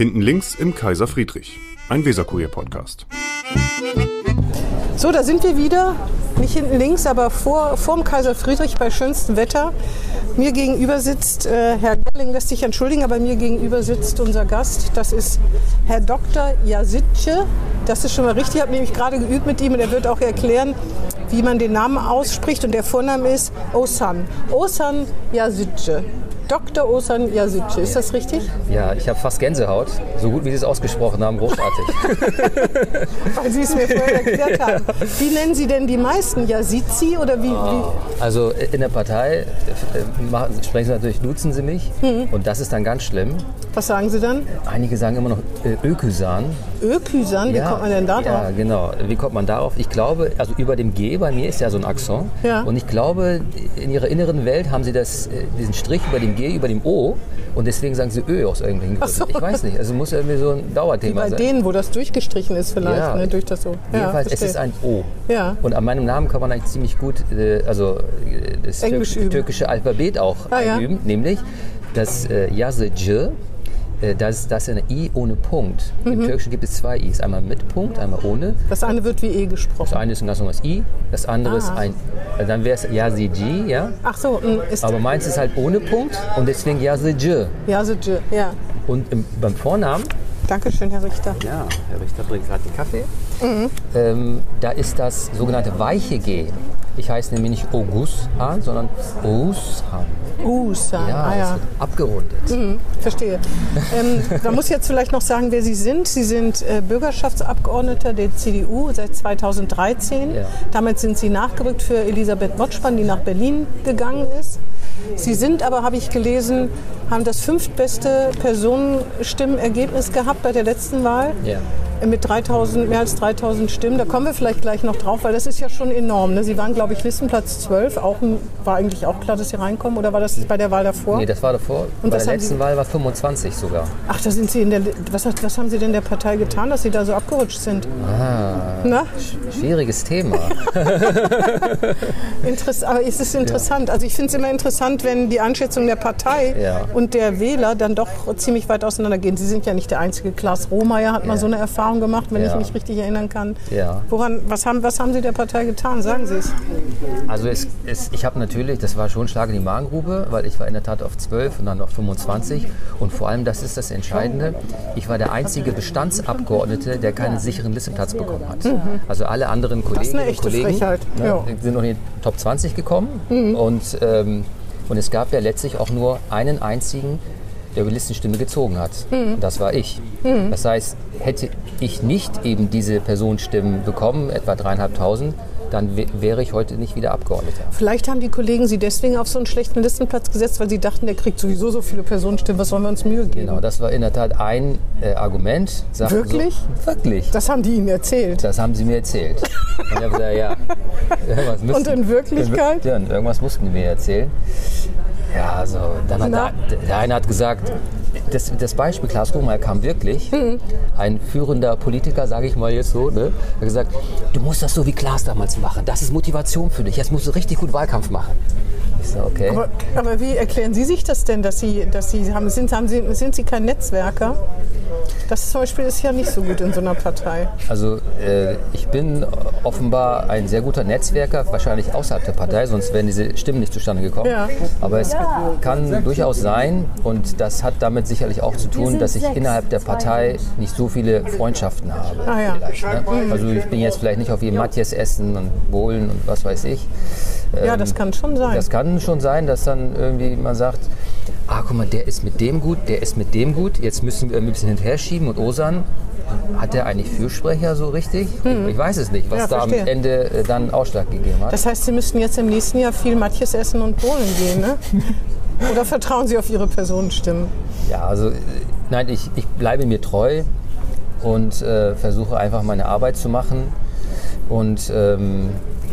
Hinten links im Kaiser Friedrich, ein Weserkurier-Podcast. So, da sind wir wieder. Nicht hinten links, aber vor, vorm Kaiser Friedrich bei schönstem Wetter. Mir gegenüber sitzt, äh, Herr Gerling lässt sich entschuldigen, aber mir gegenüber sitzt unser Gast. Das ist Herr Dr. Jasitce. Das ist schon mal richtig. Ich habe nämlich gerade geübt mit ihm und er wird auch erklären, wie man den Namen ausspricht. Und der Vorname ist Osan. Osan Jasitce. Dr. Osan Jasitce, ist das richtig? Ja, ich habe fast Gänsehaut. So gut, wie Sie es ausgesprochen haben, großartig. Weil Sie es mir vorher erklärt haben. Wie nennen Sie denn die meisten? Yasizi oder wie? wie? Also in der Partei äh, machen, sprechen Sie natürlich, duzen Sie mich. Mhm. Und das ist dann ganz schlimm. Was sagen Sie dann? Einige sagen immer noch äh, Ökysan. Ökysan? Wie kommt man denn da drauf? Ja, genau. Wie kommt man darauf? Ich glaube, also über dem G bei mir ist ja so ein Akzent. Ja. Und ich glaube, in ihrer inneren Welt haben sie das, äh, diesen Strich über dem G, über dem O. Und deswegen sagen sie Ö aus irgendwelchen Gründen. so. Ich weiß nicht. Also muss irgendwie so ein Wie Dauerthema bei sein. denen, wo das durchgestrichen ist vielleicht, Ja. ne, durch das so. Jedenfalls, es verstehe. ist ein O. Ja. Und an meinem Namen kann man eigentlich ziemlich gut äh, also äh, das Englisch üben. türkische Alphabet auch Ah, ja. einüben, nämlich das äh, Yazıcı, das, das ist eine I ohne Punkt. Mhm. Im Türkischen gibt es zwei Is, einmal mit Punkt, einmal ohne. Das eine wird wie E Das gesprochen. eine ist ein ganz normales I, das andere ist Ah. ein, äh, dann wäre es Yazıcı, ja. Ach so, mm, ist Aber meins ist halt ohne Punkt und deswegen Yazıcı. Jasitce, ja. Und im, beim Vornamen Dankeschön, Herr Richter. Ja, Herr Richter bringt gerade den Kaffee. Mhm. Ähm, da ist das sogenannte weiche G. Ich heiße nämlich nicht Augustan, sondern Oushan. Usan, Ja, ah ja. abgerundet. Mhm, verstehe. ähm, man muss jetzt vielleicht noch sagen, wer Sie sind. Sie sind äh, Bürgerschaftsabgeordneter der CDU seit 2013. Ja. Damit sind Sie nachgerückt für Elisabeth Motschmann, die nach Berlin gegangen ist. Sie sind aber, habe ich gelesen, haben das fünftbeste Personenstimmenergebnis gehabt bei der letzten Wahl. Ja. Mit 3000, mehr als 3000 Stimmen. Da kommen wir vielleicht gleich noch drauf, weil das ist ja schon enorm. Ne? Sie waren, glaube ich, Listenplatz 12. Auch, war eigentlich auch klar, dass Sie reinkommen. Oder war das bei der Wahl davor? Nee, das war davor. Und Bei der letzten Sie- Wahl war 25 sogar. Ach, da sind Sie in der. Was, was haben Sie denn der Partei getan, dass Sie da so abgerutscht sind? Ah, Na? schwieriges Thema. Interess aber es ist interessant. Also ich finde es immer interessant, wenn die Einschätzung der Partei Ja. und der Wähler dann doch ziemlich weit auseinandergehen. Sie sind ja nicht der einzige. Klaas Rohmeier hat mal Ja. so eine Erfahrung gemacht, wenn ich mich richtig erinnern kann. Woran, was, haben, was haben Sie der Partei getan? Sagen Sie es. Also es, es, ich habe natürlich, das war schon ein Schlag in die Magengrube, weil ich war in der Tat auf 12 und dann auf 25. Und vor allem, das ist das Entscheidende, ich war der einzige Bestandsabgeordnete, der keinen sicheren Listenplatz bekommen hat. Also alle anderen Kolleginnen und Kollegen ne, Ja. sind noch in die Top 20 gekommen. Und, ähm, und es gab ja letztlich auch nur einen einzigen, der die Listenstimme gezogen hat. Und das war ich. Das heißt, hätte ich nicht eben diese Personenstimmen bekommen, etwa dreieinhalbtausend, dann wä- wäre ich heute nicht wieder Abgeordneter. Vielleicht haben die Kollegen Sie deswegen auf so einen schlechten Listenplatz gesetzt, weil sie dachten, der kriegt sowieso so viele Personenstimmen. Was sollen wir uns Mühe geben? Genau, das war in der Tat ein äh, Argument. Sagten Wirklich? So, wirklich. Das haben die Ihnen erzählt. Das haben sie mir erzählt. Und gesagt, ja. müssten- Und in Wirklichkeit? Ja, irgendwas mussten die mir erzählen. Ja, also, dann hat der, der eine hat gesagt, das, das Beispiel Klaas Rohmeier kam wirklich. Mhm. Ein führender Politiker, sage ich mal jetzt so, ne, hat gesagt, du musst das so wie Klaas damals machen. Das ist Motivation für dich. Jetzt musst du richtig gut Wahlkampf machen. Ich so, okay. Aber, aber wie erklären Sie sich das denn, dass Sie, dass Sie haben, sind, haben Sie, sind Sie kein Netzwerker? Das zum Beispiel ist ja nicht so gut in so einer Partei. Also äh, ich bin offenbar ein sehr guter Netzwerker, wahrscheinlich außerhalb der Partei, sonst wären diese Stimmen nicht zustande gekommen. Ja. Aber es kann durchaus sein und das hat damit sicherlich auch zu tun, dass ich innerhalb der Partei nicht so viele Freundschaften habe. Ah, ja. ne? Also ich bin jetzt vielleicht nicht auf jedem Matthias essen und Bohlen und was weiß ich. Ja, das kann schon sein. Ähm, Das kann schon sein, dass dann irgendwie man sagt, ah, guck mal, der ist mit dem gut, der ist mit dem gut, jetzt müssen wir ein bisschen hinterher schieben und Osan, hat der eigentlich Fürsprecher so richtig? Ich weiß es nicht, was Hm. Ja, da am. Ende äh, dann Ausschlag gegeben hat. Das heißt, Sie müssten jetzt im nächsten Jahr viel Matjes essen und Bohlen gehen, ne? Oder vertrauen Sie auf Ihre Personenstimmen? Ja, also äh, nein, ich, ich bleibe mir treu und äh, versuche einfach meine Arbeit zu machen. Und ähm,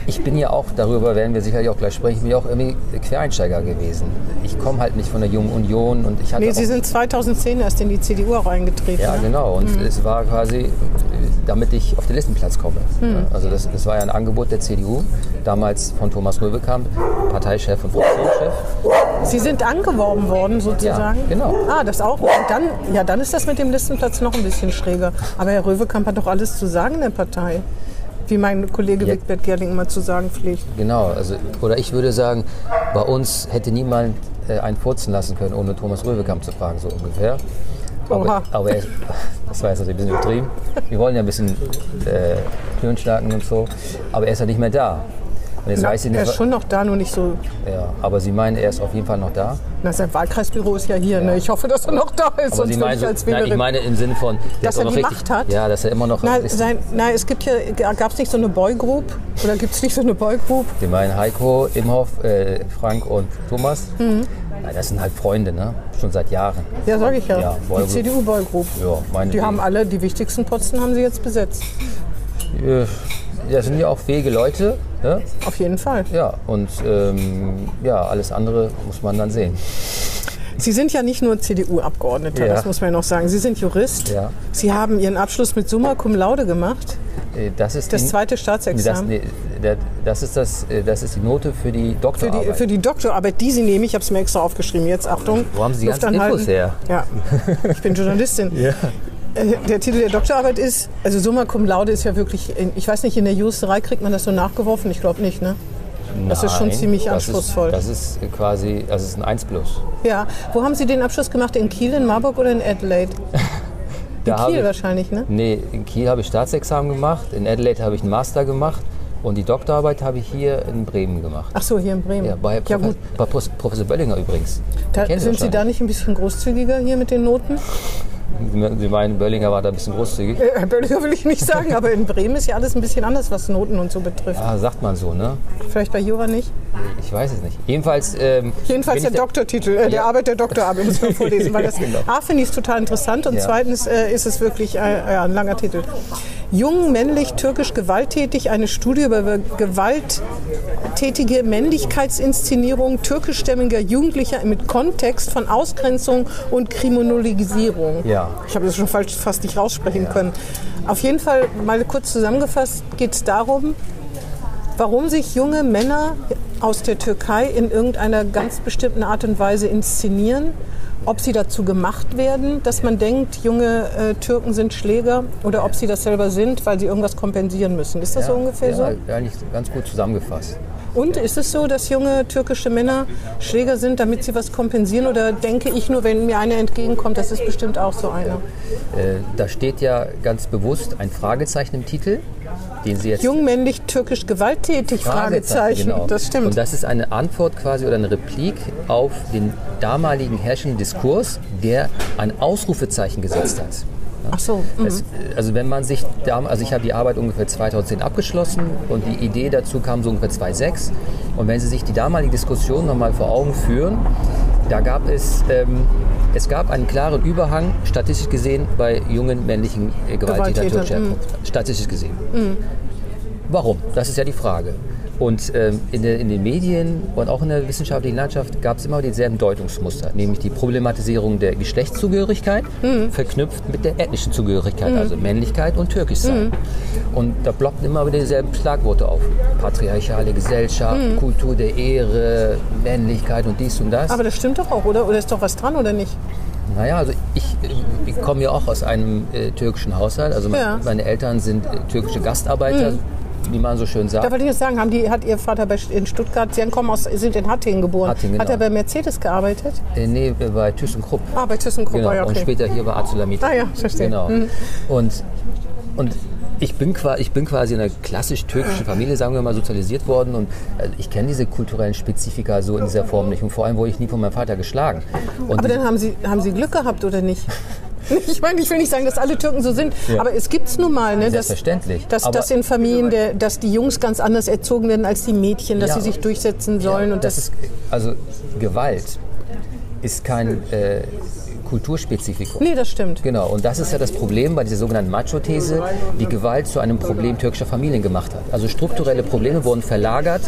ich bin ja auch, darüber werden wir sicherlich auch gleich sprechen, ich bin ja auch irgendwie Quereinsteiger gewesen. Ich komme halt nicht von der Jungen Union und ich hatte Nee, Sie sind 2010 erst in die CDU auch eingetreten. Ja, ne? genau. Und es war quasi, damit ich auf den Listenplatz komme. Ja, also das, das war ja ein Angebot der CDU, damals von Thomas Röbekamp, Parteichef und Fraktionschef. Sie sind angeworben worden sozusagen? Ja, genau. Ah, das auch. Und dann, ja, dann ist das mit dem Listenplatz noch ein bisschen schräger. Aber Herr Röwekamp hat doch alles zu sagen in der Partei. Wie mein Kollege Ja. Wigbert Gerling immer zu sagen pflegt. Genau, also, oder ich würde sagen, bei uns hätte niemand äh, einen furzen lassen können, ohne Thomas Röwekamp zu fragen, so ungefähr. Aber, aber er, das war jetzt natürlich ein bisschen übertrieben. Wir wollen ja ein bisschen äh, Türen schlagen und so, aber er ist ja nicht mehr da. Und jetzt Na, weiß ich er nicht, ist schon noch da, nur nicht so. ja, aber Sie meinen, er ist auf jeden Fall noch da? Na, sein Wahlkreisbüro ist ja hier. Ne? Ich hoffe, dass er noch da ist. Aber sonst Sie meinen, ich als nein, ich Wählerin. meine im Sinne von, Dass er noch die richtig, Macht hat? Ja, dass er immer noch. Na, sein, na, es gibt ja, gab es nicht so eine Boygroup? Oder gibt es nicht so eine Boygroup? Sie meinen Heiko, Imhoff, äh, Frank und Thomas? Mhm. Ja, das sind halt Freunde, ne? Schon seit Jahren. Ja, sage ich ja. Ja, die Boygroup. CDU-Boygroup. Ja, meine Die haben alle, die wichtigsten Posten haben sie jetzt besetzt. Äh, Das sind ja auch fähige Leute. Ne? Auf jeden Fall. Ja, und ähm, ja, alles andere muss man dann sehen. Sie sind ja nicht nur CDU-Abgeordneter, Ja. das muss man ja noch sagen. Sie sind Jurist. Ja. Sie haben Ihren Abschluss mit Summa Cum Laude gemacht. Äh, Das ist Das die, zweite das, Staatsexamen. nee, der- das, ist das, äh, das ist die Note für die Für die, Doktorarbeit. für die Doktorarbeit, die Sie nehmen, ich habe es mir extra aufgeschrieben. Jetzt Achtung. Wo haben Sie die ganzen. Infos her? Ja, ich bin Journalistin. Äh, Der Titel der Doktorarbeit ist, also Summa Cum Laude ist ja wirklich, ich weiß nicht, in der Juristerei kriegt man das so nachgeworfen? Ich glaube nicht, ne? Das ist schon Nein, ziemlich das anspruchsvoll. Ist, das ist äh, quasi, das ist ein 1 plus. Ja. Wo haben Sie den Abschluss gemacht? In Kiel, in Marburg oder in Adelaide? In Kiel ich, wahrscheinlich, ne? Nee, in Kiel habe ich Staatsexamen gemacht, in Adelaide habe ich einen Master gemacht und die Doktorarbeit habe ich hier in Bremen gemacht. Ach so, hier in Bremen. Ja, bei, ja Profe gut, bei Professor Böllinger übrigens. da, sind Sie da nicht ein bisschen großzügiger hier mit den Noten? Sie meinen, Böllinger war da ein bisschen großzügig? Äh, Herr Böllinger will ich nicht sagen, aber in Bremen ist ja alles ein bisschen anders, was Noten und so betrifft. Ja, sagt man so, ne? Vielleicht bei Jura nicht? Ich weiß es nicht. Jedenfalls. Ähm, Jedenfalls der Doktortitel, äh, der Ja. Arbeit der Doktorarbeit muss man vorlesen, weil das Genau. A finde ich es total interessant und Ja. zweitens äh, ist es wirklich äh, ein langer Titel. Jung, männlich, türkisch, gewalttätig, eine Studie über gewalttätige Männlichkeitsinszenierung türkischstämmiger Jugendlicher mit Kontext von Ausgrenzung und Kriminologisierung. Ja. Ich habe das schon falsch, fast nicht raussprechen können. Auf jeden Fall, mal kurz zusammengefasst, geht es darum, warum sich junge Männer aus der Türkei in irgendeiner ganz bestimmten Art und Weise inszenieren, ob sie dazu gemacht werden, dass man denkt, junge äh, Türken sind Schläger oder ob sie das selber sind, weil sie irgendwas kompensieren müssen. Ist das so ungefähr ja, so? Ja, eigentlich ganz gut zusammengefasst. Und ist es so, dass junge türkische Männer Schläger sind, damit sie was kompensieren? Oder denke ich nur, wenn mir einer entgegenkommt, das ist bestimmt auch so einer? Äh, da steht ja ganz bewusst ein Fragezeichen im Titel, den Sie jetzt. Jung, männlich, türkisch, gewalttätig? Fragezeichen. genau. Das stimmt. Und das ist eine Antwort quasi oder eine Replik auf den damaligen herrschenden Diskurs, der ein Ausrufezeichen gesetzt hat. Ach so. mhm. Es, also wenn man sich, da, also ich habe die Arbeit ungefähr 2010 abgeschlossen und die Idee dazu kam so ungefähr 2006. Und wenn Sie sich die damalige Diskussion nochmal vor Augen führen, da gab es, ähm, es gab einen klaren Überhang, statistisch gesehen, bei jungen männlichen äh, Gewalttätern türkischer Herkunft. Statistisch gesehen. Warum? Das ist ja die Frage. Und ähm, in, der, in den Medien und auch in der wissenschaftlichen Landschaft gab es immer dieselben Deutungsmuster, nämlich die Problematisierung der Geschlechtszugehörigkeit verknüpft mit der ethnischen Zugehörigkeit, also Männlichkeit und Türkischsein. Und da ploppen immer wieder dieselben Schlagworte auf. Patriarchale Gesellschaft, Kultur der Ehre, Männlichkeit und dies und das. Aber das stimmt doch auch, oder? Oder ist doch was dran, oder nicht? Naja, also ich, ich komme ja auch aus einem äh, türkischen Haushalt. Also Ja. meine Eltern sind äh, türkische Gastarbeiter, wie man so schön sagt. Da wollte ich jetzt sagen, haben die, hat Ihr Vater in Stuttgart, Sie kommen aus, sind in Hattingen geboren. Hattingen, Hat er genau. bei Mercedes gearbeitet? Äh, nee, bei ThyssenKrupp. Ah, bei ThyssenKrupp, Genau, ja, und okay. später hier bei Azulamit. Ah ja, verstehe. Genau. Mhm. Und, und ich, bin quasi, ich bin quasi in einer klassisch türkischen Familie, sagen wir mal, sozialisiert worden und äh, ich kenne diese kulturellen Spezifika so in dieser Form nicht und vor allem wurde ich nie von meinem Vater geschlagen. Und Aber dann haben Sie, haben Sie Glück gehabt, oder nicht? Ich meine, ich will nicht sagen, dass alle Türken so sind, aber es gibt es nun mal, ne, dass, Selbstverständlich. dass, Aber- dass in Familien, der, dass die Jungs ganz anders erzogen werden als die Mädchen, dass Ja. sie sich durchsetzen sollen. Ja, und das das, ist, also Gewalt ist kein äh, Kulturspezifikum. nee, das stimmt. Genau, und das ist ja das Problem bei dieser sogenannten Macho-These, die Gewalt zu einem Problem türkischer Familien gemacht hat. Also strukturelle Probleme wurden verlagert,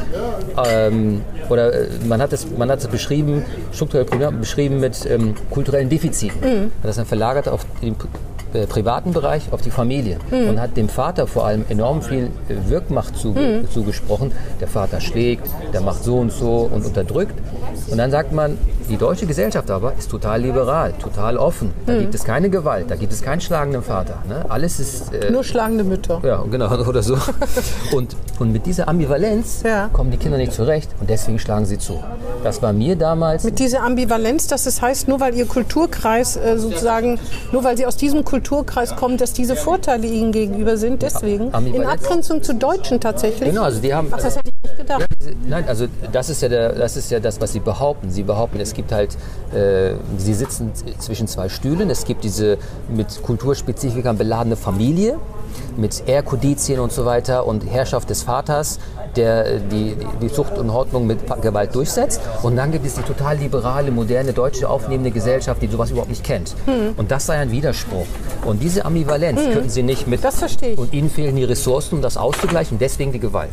ähm, oder äh, man hat es, man hat es beschrieben, strukturelle Probleme beschrieben mit ähm, kulturellen Defiziten. Hat das dann verlagert auf den äh, privaten Bereich auf die Familie Mhm. und hat dem Vater vor allem enorm viel äh, Wirkmacht zu, Mhm. zugesprochen. Der Vater schlägt, der macht so und so und unterdrückt. Und dann sagt man, die deutsche Gesellschaft aber ist total liberal, total offen. Da Mhm. gibt es keine Gewalt, da gibt es keinen schlagenden Vater. Ne? Alles ist äh, Nur schlagende Mütter. ja, genau, oder so. Und, und mit dieser Ambivalenz Ja. kommen die Kinder nicht zurecht und deswegen schlagen sie zu. Das war mir damals. Mit dieser Ambivalenz, dass es heißt, nur weil ihr Kulturkreis äh, sozusagen, nur weil sie aus diesem Kulturkreis kommen, dass diese Vorteile ihnen gegenüber sind, deswegen. In. Abgrenzung zu Deutschen tatsächlich. Genau, also die haben. Ach, das hätte ich nicht gedacht. Nein, also das ist ja der, das ist ja das, was sie behaupten. Sie behaupten, es gibt halt, äh, sie sitzen zwischen zwei Stühlen. Es gibt diese mit Kulturspezifikern beladene Familie mit Ehrkodizien und so weiter und Herrschaft des Vaters, der äh, die, die Zucht und Ordnung mit Gewalt durchsetzt. Und dann gibt es die total liberale, moderne, deutsche aufnehmende Gesellschaft, die sowas überhaupt nicht kennt. Hm. Und das sei ein Widerspruch. Und diese Ambivalenz könnten sie nicht mit. Das verstehe ich. Und ihnen fehlen die Ressourcen, um das auszugleichen. Deswegen die Gewalt.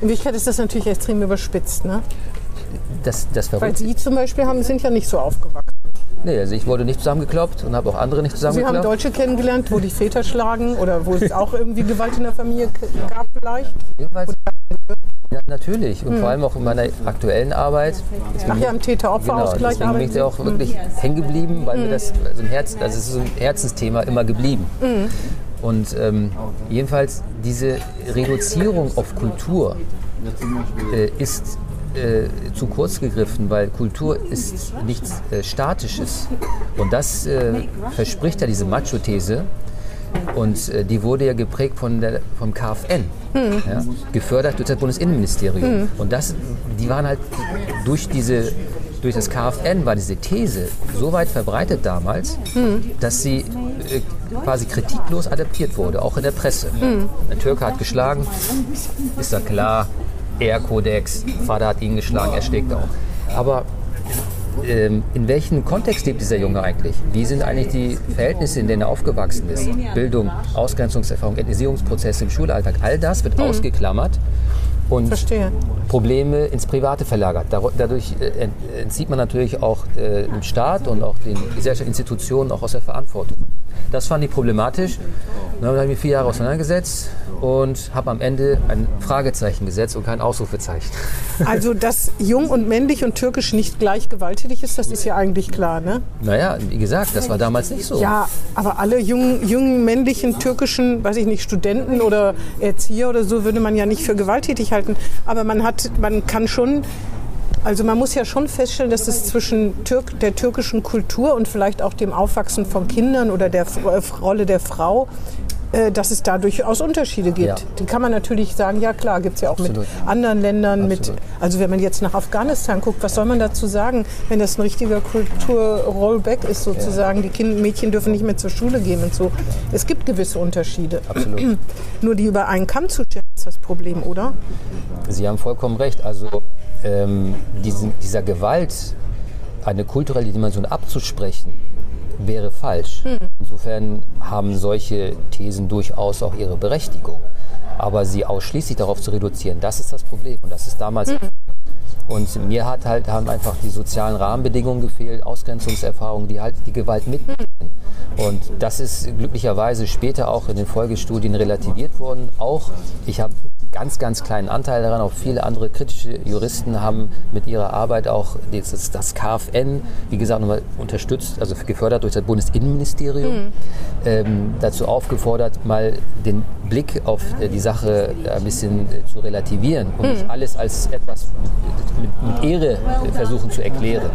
In Wirklichkeit ist das natürlich extrem überspitzt, ne? Das, das Weil. Sie zum Beispiel haben, sind ja nicht so aufgewachsen. Nee, also ich wurde nicht zusammengekloppt und habe auch andere nicht Sie haben zusammengekloppt. Deutsche kennengelernt, wo die Väter schlagen oder wo es auch irgendwie Gewalt in der Familie gab vielleicht. Jedenfalls, ja, natürlich. Und vor allem auch in meiner aktuellen Arbeit. Ach ja, im Genau, Täter-Opfer-Ausgleich deswegen bin ich da auch wirklich hängen geblieben, weil mir das also ein Herz, also es ist so ein Herzensthema immer geblieben. Und ähm, jedenfalls diese Reduzierung auf Kultur äh, ist äh, zu kurz gegriffen, weil Kultur ist nichts äh, Statisches. Und das äh, verspricht ja diese Macho-These. Und äh, die wurde ja geprägt von der, vom KfN, ja, gefördert durch das Bundesinnenministerium. Und das, die waren halt durch diese durch das KfN war diese These so weit verbreitet damals, dass sie äh, quasi kritiklos adaptiert wurde, auch in der Presse. Ein Türke hat geschlagen, ist ja klar, Ehrkodex, Vater hat ihn geschlagen, er schlägt auch. Aber ähm, in welchem Kontext lebt dieser Junge eigentlich? Wie sind eigentlich die Verhältnisse, in denen er aufgewachsen ist? Bildung, Ausgrenzungserfahrung, Ethnisierungsprozesse im Schulalltag, all das wird ausgeklammert und Verstehe. Probleme ins Private verlagert. Dadurch äh, ent- entzieht man natürlich auch äh, dem Staat und auch den gesellschaftlichen Institutionen auch aus der Verantwortung. Das fand ich problematisch. Dann habe ich mich vier Jahre auseinandergesetzt und habe am Ende ein Fragezeichen gesetzt und kein Ausrufezeichen. Also, dass jung und männlich und türkisch nicht gleich gewalttätig ist, das ist ja eigentlich klar, ne? Naja, wie gesagt, das war damals nicht so. Ja, aber alle jungen, jungen männlichen türkischen, weiß ich nicht, Studenten oder Erzieher oder so würde man ja nicht für gewalttätig halten. Aber man hat, man kann schon, also man muss ja schon feststellen, dass es zwischen Türk, der türkischen Kultur und vielleicht auch dem Aufwachsen von Kindern oder der äh, Rolle der Frau äh, dass es da durchaus Unterschiede gibt. Ja. Die kann man natürlich sagen, ja klar, gibt es ja auch Absolut. mit anderen Ländern. Mit, also wenn man jetzt nach Afghanistan guckt, was soll man dazu sagen, wenn das ein richtiger Kultur-Rollback ist sozusagen, die kind, Mädchen dürfen nicht mehr zur Schule gehen und so. Es gibt gewisse Unterschiede. Absolut. Nur die über einen Kamm zu stellen, ist das Problem, oder? Sie haben vollkommen recht. Also ähm, diesen, dieser Gewalt eine kulturelle Dimension abzusprechen, wäre falsch. Insofern haben solche Thesen durchaus auch ihre Berechtigung. Aber sie ausschließlich darauf zu reduzieren, das ist das Problem. Und das ist damals. Und mir hat halt, haben einfach die sozialen Rahmenbedingungen gefehlt, Ausgrenzungserfahrungen, die halt die Gewalt mitnehmen. Und das ist glücklicherweise später auch in den Folgestudien relativiert worden. Auch ich habe ganz, ganz kleinen Anteil daran. Auch viele andere kritische Juristen haben mit ihrer Arbeit auch das, das KfN, wie gesagt, nochmal unterstützt, also gefördert durch das Bundesinnenministerium, ähm, dazu aufgefordert, mal den Blick auf äh, die Sache ein bisschen äh, zu relativieren und nicht alles als etwas mit, mit Ehre äh, versuchen zu erklären.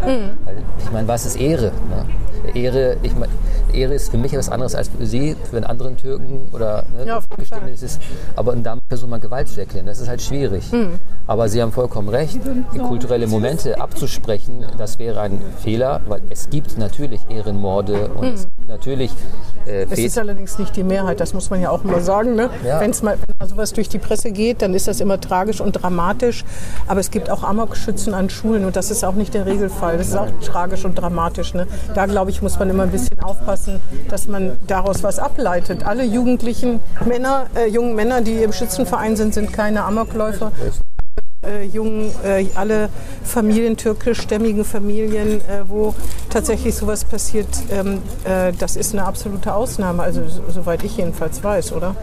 Weil, ich meine, was ist Ehre? Ne? Ehre, ich mein, Ehre ist für mich etwas anderes als für Sie, für einen anderen Türken oder ne, Ja, auf jeden bestimmt Fall. ist es. Aber damit versucht man Gewalt zu erklären. Das ist halt schwierig. Aber Sie haben vollkommen recht. Die kulturelle Momente abzusprechen, das wäre ein Fehler, weil es gibt natürlich Ehrenmorde und es gibt natürlich äh, Es ist allerdings nicht die Mehrheit, das muss man ja auch mal sagen. Ne? Ja. Wenn's mal, wenn mal sowas durch die Presse geht, dann ist das immer tragisch und dramatisch. Aber es gibt auch Amokschützen an Schulen und das ist auch nicht der Regelfall. Das ist auch tragisch und dramatisch. Ne? Da, glaube ich, muss man immer ein bisschen aufpassen, dass man daraus was ableitet. Alle jugendlichen Männer, äh, jungen Männer, die im Schützenverein sind, sind keine Amokläufer. äh, jungen, äh, alle Familien, türkischstämmigen Familien, äh, wo tatsächlich sowas passiert, ähm, äh, das ist eine absolute Ausnahme. Also so- soweit ich jedenfalls weiß, oder?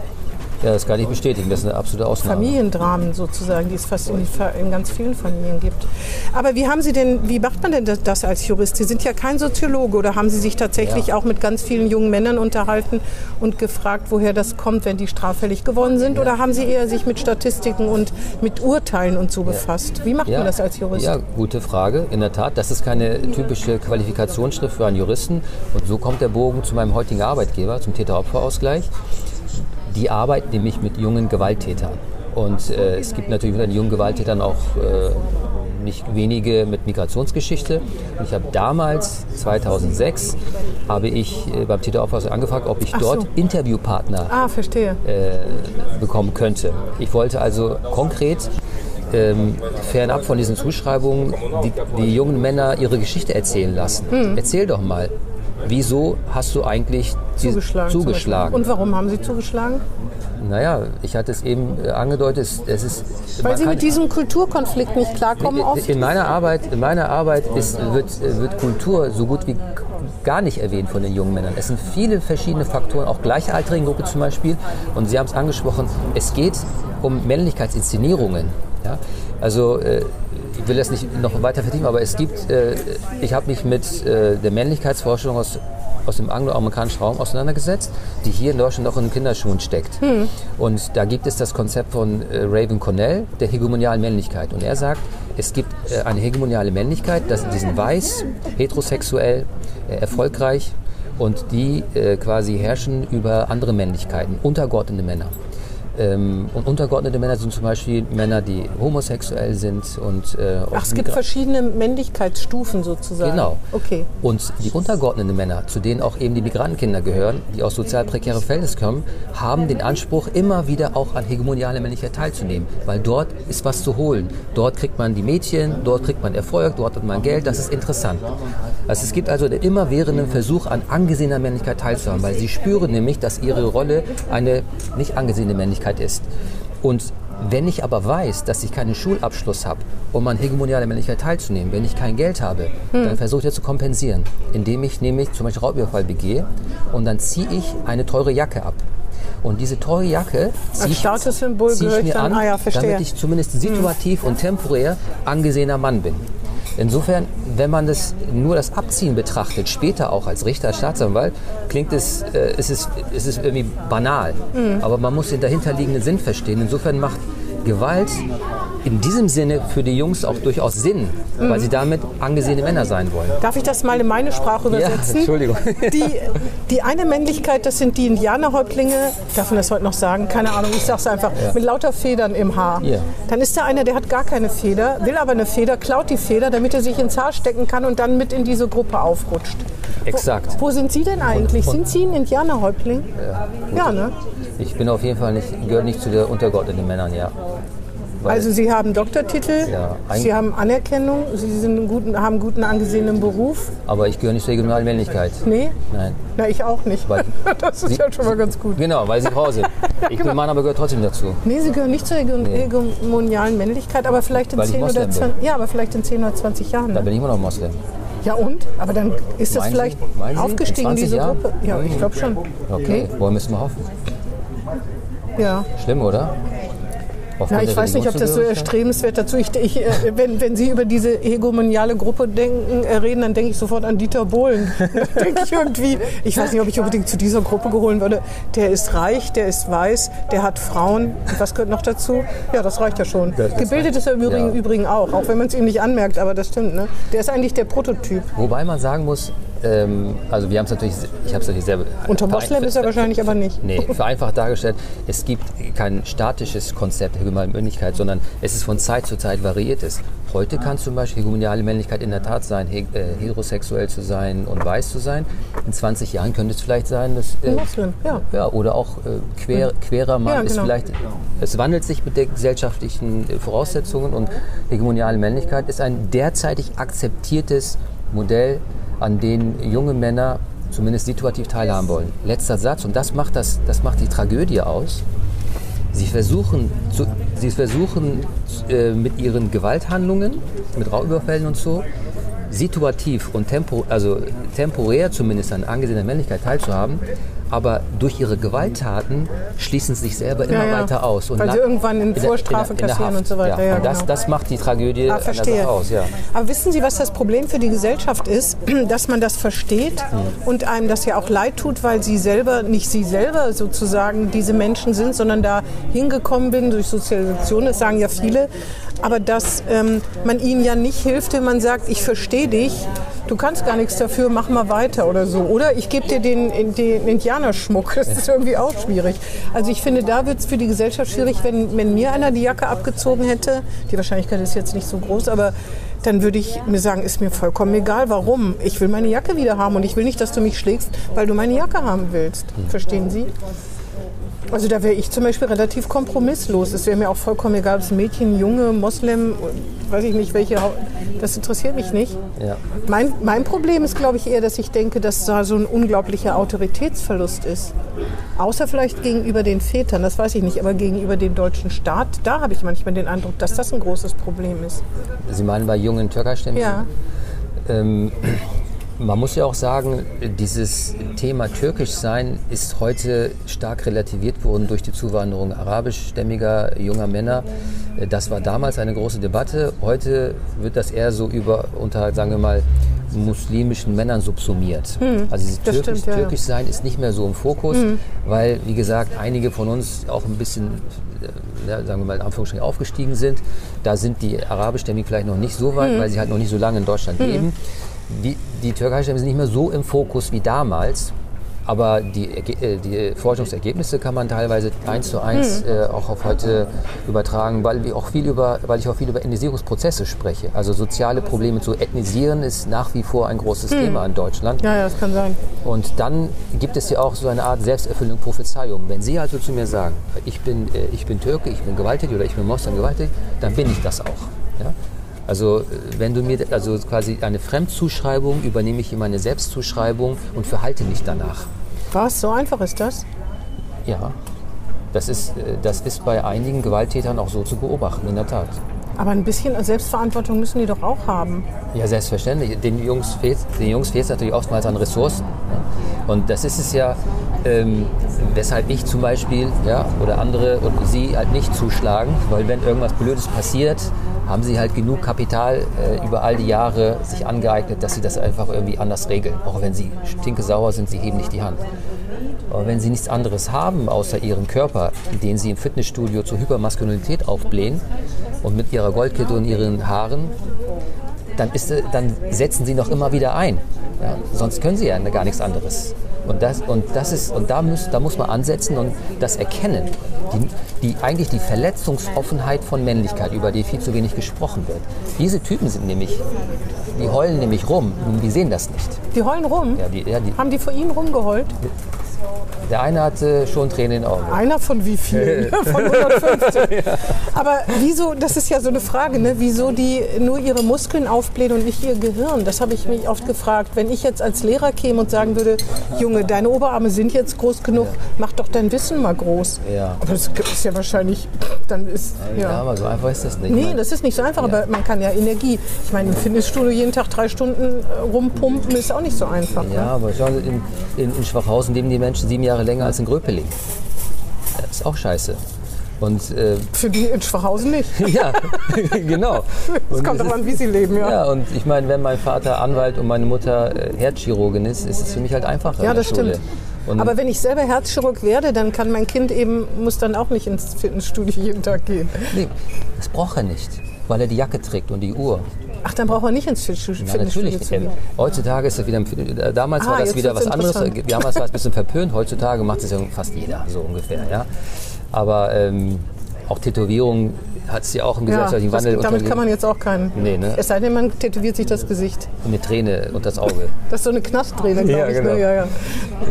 Ja, das kann ich bestätigen. Das ist eine absolute Ausnahme. Familiendramen sozusagen, die es fast in, in ganz vielen Familien gibt. Aber wie haben Sie denn, wie macht man denn das, als Jurist? Sie sind ja kein Soziologe oder haben Sie sich tatsächlich Ja. auch mit ganz vielen jungen Männern unterhalten und gefragt, woher das kommt, wenn die straffällig geworden sind? Oder haben Sie eher sich mit Statistiken und mit Urteilen und so befasst? Wie macht man das als Jurist? Ja, gute Frage. In der Tat, das ist keine typische Qualifikationsschrift für einen Juristen. Und so kommt der Bogen zu meinem heutigen Arbeitgeber, zum Täter-Opfer-Ausgleich. Die arbeiten nämlich mit jungen Gewalttätern. Und äh, es gibt natürlich unter den jungen Gewalttätern auch äh, nicht wenige mit Migrationsgeschichte. Und ich habe damals, 2006, habe ich äh, beim Täter-Opfer-Ausgleich angefragt, ob ich Ach dort so. Interviewpartner Ah, verstehe. bekommen könnte. Ich wollte also konkret ähm, fernab von diesen Zuschreibungen die, die jungen Männer ihre Geschichte erzählen lassen. Hm. Erzähl doch mal, wieso hast du eigentlich Zugeschlagen. zugeschlagen? Und warum haben Sie zugeschlagen? naja, ich hatte es eben äh, angedeutet, es, es ist... Weil Sie mit diesem Kulturkonflikt nicht klarkommen oft? in meiner Arbeit, in meiner Arbeit ist, wird, wird Kultur so gut wie gar nicht erwähnt von den jungen Männern. Es sind viele verschiedene Faktoren, auch gleichaltrigen Gruppe zum Beispiel. Und Sie haben es angesprochen, es geht um Männlichkeitsinszenierungen. Ja? Also äh, ich will das nicht noch weiter vertiefen, aber es gibt, äh, ich habe mich mit äh, der Männlichkeitsforschung aus aus dem angloamerikanischen Raum auseinandergesetzt, die hier in Deutschland noch in den Kinderschuhen steckt. Und da gibt es das Konzept von äh, Raven Cornell, der hegemonialen Männlichkeit. Und er sagt, es gibt äh, eine hegemoniale Männlichkeit, das, die sind weiß, heterosexuell, äh, erfolgreich und die äh, quasi herrschen über andere Männlichkeiten, untergeordnete Männer. Ähm, und untergeordnete Männer sind zum Beispiel Männer, die homosexuell sind und äh, Ach, es gibt verschiedene Männlichkeitsstufen sozusagen. Genau. Okay. Und die untergeordneten Männer, zu denen auch eben die Migrantenkinder gehören, die aus sozial prekären Verhältnissen kommen, haben den Anspruch, immer wieder auch an hegemoniale Männlichkeit teilzunehmen. Weil dort ist was zu holen. Dort kriegt man die Mädchen, dort kriegt man Erfolg, dort hat man Geld, das ist interessant. Also es gibt also einen immerwährenden Versuch, an angesehener Männlichkeit teilzuhaben, weil sie spüren nämlich, dass ihre Rolle eine nicht angesehene Männlichkeit ist. Und wenn ich aber weiß, dass ich keinen Schulabschluss habe, um an hegemonialer Männlichkeit teilzunehmen, wenn ich kein Geld habe, dann versuche ich das zu kompensieren, indem ich nämlich zum Beispiel Raubüberfall begehe und dann ziehe ich eine teure Jacke ab. Und diese teure Jacke ziehe ich, zieh ich mir dann- an, ah ja, damit ich zumindest situativ und temporär angesehener Mann bin. Insofern, wenn man das nur das Abziehen betrachtet, später auch als Richter, als Staatsanwalt, klingt es, äh, es, ist, es ist irgendwie banal. Aber man muss den dahinterliegenden Sinn verstehen. Insofern macht Gewalt in diesem Sinne für die Jungs auch durchaus Sinn, weil sie damit angesehene Männer sein wollen. Darf ich das mal in meine Sprache Ja, übersetzen? Entschuldigung. Die, die eine Männlichkeit, das sind die Indianerhäuptlinge, darf man das heute noch sagen? Keine Ahnung, ich sag's einfach, mit lauter Federn im Haar. Ja. Dann ist da einer, der hat gar keine Feder, will aber eine Feder, klaut die Feder, damit er sich ins Haar stecken kann und dann mit in diese Gruppe aufrutscht. Exakt. Wo sind Sie denn eigentlich? Sind Sie ein Indianerhäuptling? Ja, ne? Ich bin auf jeden Fall nicht, gehöre nicht zu der untergeordneten Männern, ja. Also Sie haben Doktortitel, Ja, Sie haben Anerkennung, Sie sind einen guten, haben einen guten angesehenen Beruf. aber ich gehöre nicht zur regionalen Männlichkeit. Nee? Nein. Na, ich auch nicht. Weil- das ist Sie- ja schon mal ganz gut. Genau, weil sie Frau sind. Ich bin Mann, aber gehöre trotzdem dazu. Nee, sie gehören nicht zur hege- hegemonialen Männlichkeit, aber vielleicht in Weil ich 10 oder Moslem bin. 20, ja, aber vielleicht in 10 oder 20 Jahren. Da Ne? bin ich immer noch Moslem. Ja und? Aber dann ist das Meinen vielleicht Sie? Aufgestiegen, 20 diese Jahren? Gruppe. Ja, ich glaube schon. Okay, woher müssen wir hoffen? Ja. Schlimm, oder? Na, ich weiß nicht, ob das so erstrebenswert dazu. Ich, ich, äh, wenn, wenn Sie über diese hegemoniale Gruppe denken, äh, reden, dann denke ich sofort an Dieter Bohlen. Denke ich irgendwie, ich weiß nicht, ob ich unbedingt zu dieser Gruppe geholen würde. Der ist reich, der ist weiß, der hat Frauen. Was gehört noch dazu? Ja, das reicht ja schon. Das Gebildet ist er im Übrigen, Ja. Übrigen auch, auch wenn man es ihm nicht anmerkt, aber das stimmt. Ne? Der ist eigentlich der Prototyp. Wobei man sagen muss, ähm, also wir haben es natürlich, ich habe es natürlich sehr... Unter Moslem ist er wahrscheinlich aber nicht. Nee, vereinfacht dargestellt, es gibt kein statisches Konzept der hegemonialen Männlichkeit, sondern es ist von Zeit zu Zeit variiert ist. Heute kann zum Beispiel hegemoniale Männlichkeit in der Tat sein, he äh, heterosexuell zu sein und weiß zu sein. In 20 Jahren könnte es vielleicht sein, dass... Äh, Moslem, ja. Ja, oder auch äh, quer, querer Mann Ja, ist genau. vielleicht, es wandelt sich mit den gesellschaftlichen äh, Voraussetzungen und hegemoniale Männlichkeit ist ein derzeitig akzeptiertes Modell, an dem junge Männer zumindest situativ teilhaben wollen. Letzter Satz, und das macht, das, das macht die Tragödie aus. Sie versuchen, zu, sie versuchen äh, mit ihren Gewalthandlungen, mit Raubüberfällen und so, situativ und tempo, also temporär zumindest an angesehener Männlichkeit teilzuhaben, aber durch ihre Gewalttaten schließen sie sich selber immer Ja, ja. weiter aus. Und Weil sie irgendwann in der- Vorstrafe der kassieren Haft. und so weiter. Ja, und das, genau. das macht die Tragödie Ah, verstehe. Aus. Ja. Aber wissen Sie, was das Problem für die Gesellschaft ist? Dass man das versteht und einem das ja auch leid tut, weil Sie selber, nicht Sie selber sozusagen diese Menschen sind, sondern da hingekommen bin durch Sozialisation, das sagen ja viele. Aber dass ähm, man ihnen ja nicht hilft, wenn man sagt, ich verstehe dich, du kannst gar nichts dafür, mach mal weiter oder so. Oder ich gebe dir den, den Indianerschmuck, das ist irgendwie auch schwierig. Also ich finde, da wird es für die Gesellschaft schwierig, wenn, wenn mir einer die Jacke abgezogen hätte. Die Wahrscheinlichkeit ist jetzt nicht so groß, aber dann würde ich mir sagen, ist mir vollkommen egal, warum. Ich will meine Jacke wieder haben und ich will nicht, dass du mich schlägst, weil du meine Jacke haben willst. Verstehen Sie? Also da wäre ich zum Beispiel relativ kompromisslos. Es wäre mir auch vollkommen egal, ob es Mädchen, Junge, Moslem, weiß ich nicht, welche. Das interessiert mich nicht. Ja. Mein, mein Problem ist, glaube ich, eher, dass ich denke, dass da so ein unglaublicher Autoritätsverlust ist. Außer vielleicht gegenüber den Vätern, das weiß ich nicht, aber gegenüber dem deutschen Staat, da habe ich manchmal den Eindruck, dass das ein großes Problem ist. Sie meinen bei jungen Türkerstämmigen? Ja. Ähm, man muss ja auch sagen, dieses Thema türkisch sein ist heute stark relativiert worden durch die Zuwanderung arabischstämmiger junger Männer. Das war damals eine große Debatte. Heute wird das eher so über unter, sagen wir mal, muslimischen Männern subsumiert. also dieses Hm, türkisch, stimmt, ja, türkisch sein ist nicht mehr so im Fokus, weil, wie gesagt, einige von uns auch ein bisschen, äh, ja, sagen wir mal in Anführungsstrichen, aufgestiegen sind. Da sind die arabischstämmigen vielleicht noch nicht so weit, weil sie halt noch nicht so lange in Deutschland leben. Die, die Türkeistämmigen sind nicht mehr so im Fokus wie damals. Aber die, äh, die Forschungsergebnisse kann man teilweise eins zu eins äh, auch auf heute übertragen, weil, wir auch viel über, weil ich auch viel über Ethnisierungsprozesse spreche. Also soziale Probleme zu ethnisieren ist nach wie vor ein großes Thema in Deutschland. Ja, ja, das kann sein. Und dann gibt es ja auch so eine Art selbsterfüllende Prophezeiung. Wenn Sie also zu mir sagen, ich bin, äh, ich bin Türke, ich bin gewalttätig oder ich bin Moslem gewalttätig, dann bin ich das auch. Ja? Also äh, wenn du mir also quasi eine Fremdzuschreibung übernehme ich in meine Selbstzuschreibung und verhalte mich danach. Was? So einfach ist das? Ja, das ist, äh, das ist bei einigen Gewalttätern auch so zu beobachten, in der Tat. Aber ein bisschen Selbstverantwortung müssen die doch auch haben. Ja, selbstverständlich. Den Jungs fehlt den Jungs fehlt es natürlich oftmals an Ressourcen. Ja. Und das ist es ja, ähm, weshalb ich zum Beispiel ja, oder andere und sie halt nicht zuschlagen, weil wenn irgendwas Blödes passiert, haben sie halt genug Kapital äh, über all die Jahre sich angeeignet, dass sie das einfach irgendwie anders regeln. Auch wenn sie stinkesauer sind, sie heben nicht die Hand. Aber wenn sie nichts anderes haben außer ihren Körper, den sie im Fitnessstudio zur Hypermaskulinität aufblähen und mit ihrer Goldkette und ihren Haaren, dann, ist, äh, dann setzen sie noch immer wieder ein. Ja, sonst können sie ja gar nichts anderes. Und, das, und, das ist, und da, muss, da muss man ansetzen und das erkennen. Die, die, eigentlich die Verletzungsoffenheit von Männlichkeit, über die viel zu wenig gesprochen wird. Diese Typen sind nämlich, die heulen nämlich rum die sehen das nicht. Die heulen rum. Ja, die, ja, die, Haben die vor Ihnen rumgeheult? Der eine hatte schon Tränen in den Augen. Einer von wie vielen? von 150. Aber wieso, das ist ja so eine Frage, ne? wieso die nur ihre Muskeln aufblähen und nicht ihr Gehirn? Das habe ich mich oft gefragt. Wenn ich jetzt als Lehrer käme und sagen würde, Junge, deine Oberarme sind jetzt groß genug, mach doch dein Wissen mal groß. Ja. Aber das ist ja wahrscheinlich, dann ist, Ja, ja. aber so einfach ist das nicht. Nee, Man- das ist nicht so einfach, aber man kann ja Energie. Ich meine, im Fitnessstudio jeden Tag drei Stunden äh, rumpumpen ist auch nicht so einfach. Ja, Ne? aber schauen Sie, in, in, in Schwachhausen leben die Menschen sieben Jahre länger als in Gröpeling. Das ist auch scheiße. Und äh, Für die in Schwachhausen nicht. ja, genau. Es kommt doch an, wie sie leben, ja. Ja, und ich meine, wenn mein Vater Anwalt und meine Mutter äh, Herzchirurgin ist, ist es für mich halt einfacher. Ja, das stimmt. Und Aber wenn ich selber Herzchirurg werde, dann kann mein Kind eben, muss dann auch nicht ins Fitnessstudio jeden Tag gehen. nee, das braucht er nicht, weil er die Jacke trägt und die Uhr. Ach, dann braucht er nicht ins Fitnessstudio Ja, natürlich. zu Ähm, gehen. heutzutage ist das wieder, äh, damals Ah, war das wieder was anderes. Damals war es ein bisschen verpönt. Heutzutage macht es ja fast jeder, so ungefähr. Ja. Aber ähm, auch Tätowierung hat ja auch im Ja, gesellschaftlichen das, Wandel damit kann man jetzt auch keinen. Nee, ne? Es sei denn, man tätowiert sich das Gesicht. Eine Träne und das Auge. Das ist so eine Knastträne, glaube Ja, ich. genau. Ne? Ja, ja.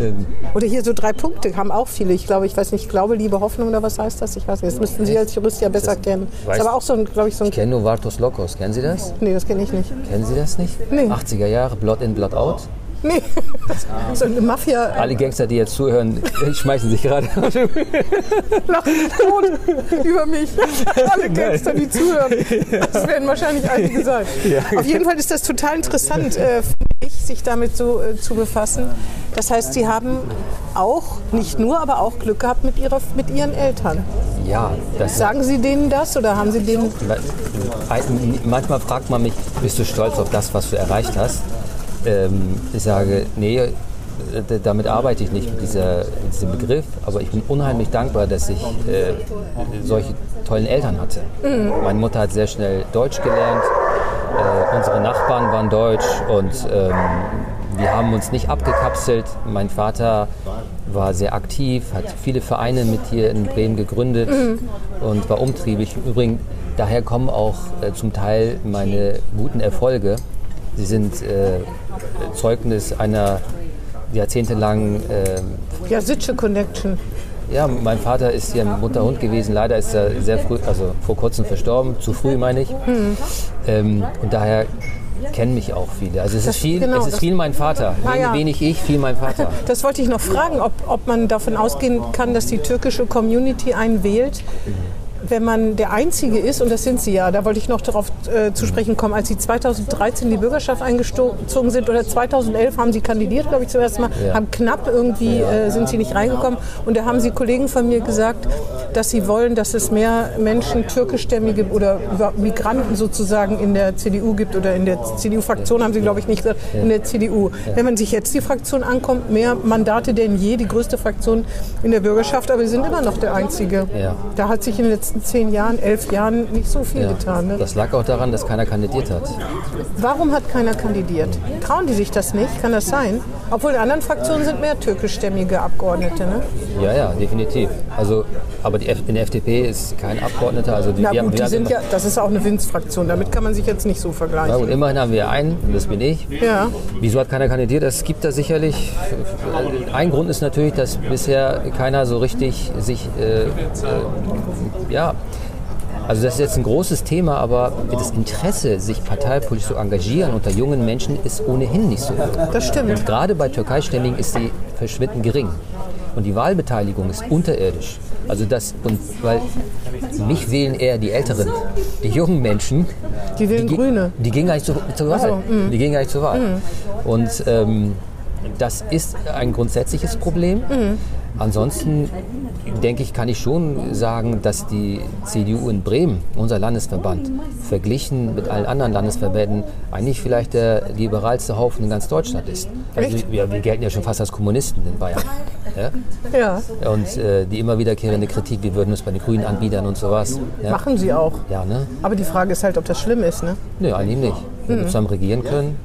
Ähm, Oder hier so drei Punkte haben auch viele. Ich glaube, ich weiß nicht, Glaube, Liebe, Hoffnung oder was heißt das? Ich weiß nicht. Das müssten Sie als Jurist ja besser kennen. Das ist aber auch so ein, glaube ich, so ein. ich kenne Novartos Locos. Kennen Sie das? Nee, das kenne ich nicht. Kennen Sie das nicht? Nee. 80er Jahre, Blood in, Blood out. Nee, so eine Mafia. Alle Gangster, die jetzt zuhören, schmeißen sich gerade. lachen tot über mich. Alle Gangster, die zuhören. Das werden wahrscheinlich einige sein. Auf jeden Fall ist das total interessant, äh, ich, sich damit so äh, zu befassen. Das heißt, Sie haben auch, nicht nur, aber auch Glück gehabt mit, ihrer, mit Ihren Eltern. Ja, das Sagen Sie denen das oder haben Sie denen... Manchmal fragt man mich, bist du stolz auf das, was du erreicht hast? Ähm, ich sage, nee, äh, damit arbeite ich nicht mit, dieser, mit diesem Begriff, aber ich bin unheimlich dankbar, dass ich äh, solche tollen Eltern hatte. Meine Mutter hat sehr schnell Deutsch gelernt, äh, unsere Nachbarn waren deutsch und ähm, wir haben uns nicht abgekapselt. Mein Vater war sehr aktiv, hat viele Vereine mit hier in Bremen gegründet und war umtriebig. Übrigens, daher kommen auch äh, zum Teil meine guten Erfolge. Sie sind äh, Zeugnis einer jahrzehntelangen äh, Ja, Sitsche Connection. ja, mein Vater ist hier ein bunter Hund gewesen. Leider ist er sehr früh, also vor kurzem verstorben, zu früh meine ich. Ähm, und daher kennen mich auch viele. Also es Das- ist viel, genau, es ist viel mein Vater. Ah, ja. Wenig ich, viel mein Vater. Das wollte ich noch fragen, ob, ob man davon ausgehen kann, dass die türkische Community einen wählt, wenn man der Einzige ist, und das sind sie ja, da wollte ich noch darauf äh, zu sprechen kommen, als sie 2013 in die Bürgerschaft eingezogen sind oder 2011 haben sie kandidiert, glaube ich, zum ersten Mal, Ja. haben knapp irgendwie, äh, sind sie nicht reingekommen und da haben sie Kollegen von mir gesagt, dass sie wollen, dass es mehr Menschen, türkischstämmige oder Migranten sozusagen in der CDU gibt oder in der CDU-Fraktion, haben sie, glaube ich, nicht gesagt, in der CDU. Wenn man sich jetzt die Fraktion ankommt, mehr Mandate denn je, die größte Fraktion in der Bürgerschaft, aber wir sind immer noch der Einzige. Ja. Da hat sich in den letzten zehn Jahren, elf Jahren nicht so viel Ja. getan. Ne? Das lag auch daran, dass keiner kandidiert hat. Warum hat keiner kandidiert? Trauen die sich das nicht? Kann das sein? Obwohl in anderen Fraktionen sind mehr türkischstämmige Abgeordnete. Ne? Ja, ja, definitiv. Also, aber die F in der FDP ist kein Abgeordneter. Also die, Na haben- gut, wir die haben sind ja, das ist auch eine Winzfraktion. Damit kann man sich jetzt nicht so vergleichen. gut, immerhin haben wir einen, und das bin ich. Ja. Wieso hat keiner kandidiert? Es gibt da sicherlich. Ein Grund ist natürlich, dass bisher keiner so richtig sich. Äh, äh, ja. Also das ist jetzt ein großes Thema, aber das Interesse, sich parteipolitisch zu engagieren unter jungen Menschen, ist ohnehin nicht so hoch. Das stimmt. Und gerade bei Türkeistämmigen ist sie verschwindend gering. Und die Wahlbeteiligung ist unterirdisch. Also das, und weil mich wählen eher die Älteren, die jungen Menschen. Die wählen ge- Grüne. Die gehen gar nicht zur, zur Wahl. so, die gehen gar nicht zur Wahl. Und ähm, das ist ein grundsätzliches Problem. Ansonsten denke ich, kann ich schon sagen, dass die CDU in Bremen, unser Landesverband, verglichen mit allen anderen Landesverbänden eigentlich vielleicht der liberalste Haufen in ganz Deutschland ist. Also wir, wir gelten ja schon fast als Kommunisten in Bayern. Ja? Ja, Und äh, die immer wiederkehrende Kritik, wir würden uns bei den Grünen anbiedern und sowas. Ja, machen sie auch. ja ne? Aber die Frage ist halt, ob das schlimm ist. Ne? Nö, eigentlich nicht. Wenn wir zusammen regieren können,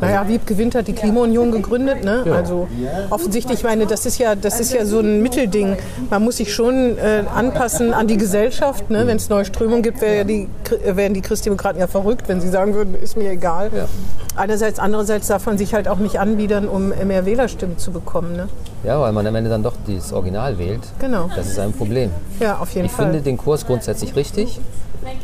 Naja, Wieb gewinnt hat die Klimaunion gegründet. Ne? Also offensichtlich, ich meine, das ist ja, das ist ja so ein Mittelding. Man muss sich schon äh, anpassen an die Gesellschaft. Ne? Wenn es neue Strömungen gibt, wär ja die, äh, wären die Christdemokraten ja verrückt, wenn sie sagen würden, ist mir egal. Einerseits, andererseits darf man sich halt auch nicht anbiedern, um mehr Wählerstimmen zu bekommen. Ne? ja, weil man am Ende dann doch das Original wählt. Genau. Das ist ein Problem. Ja, auf jeden Ich Fall. finde den Kurs grundsätzlich richtig.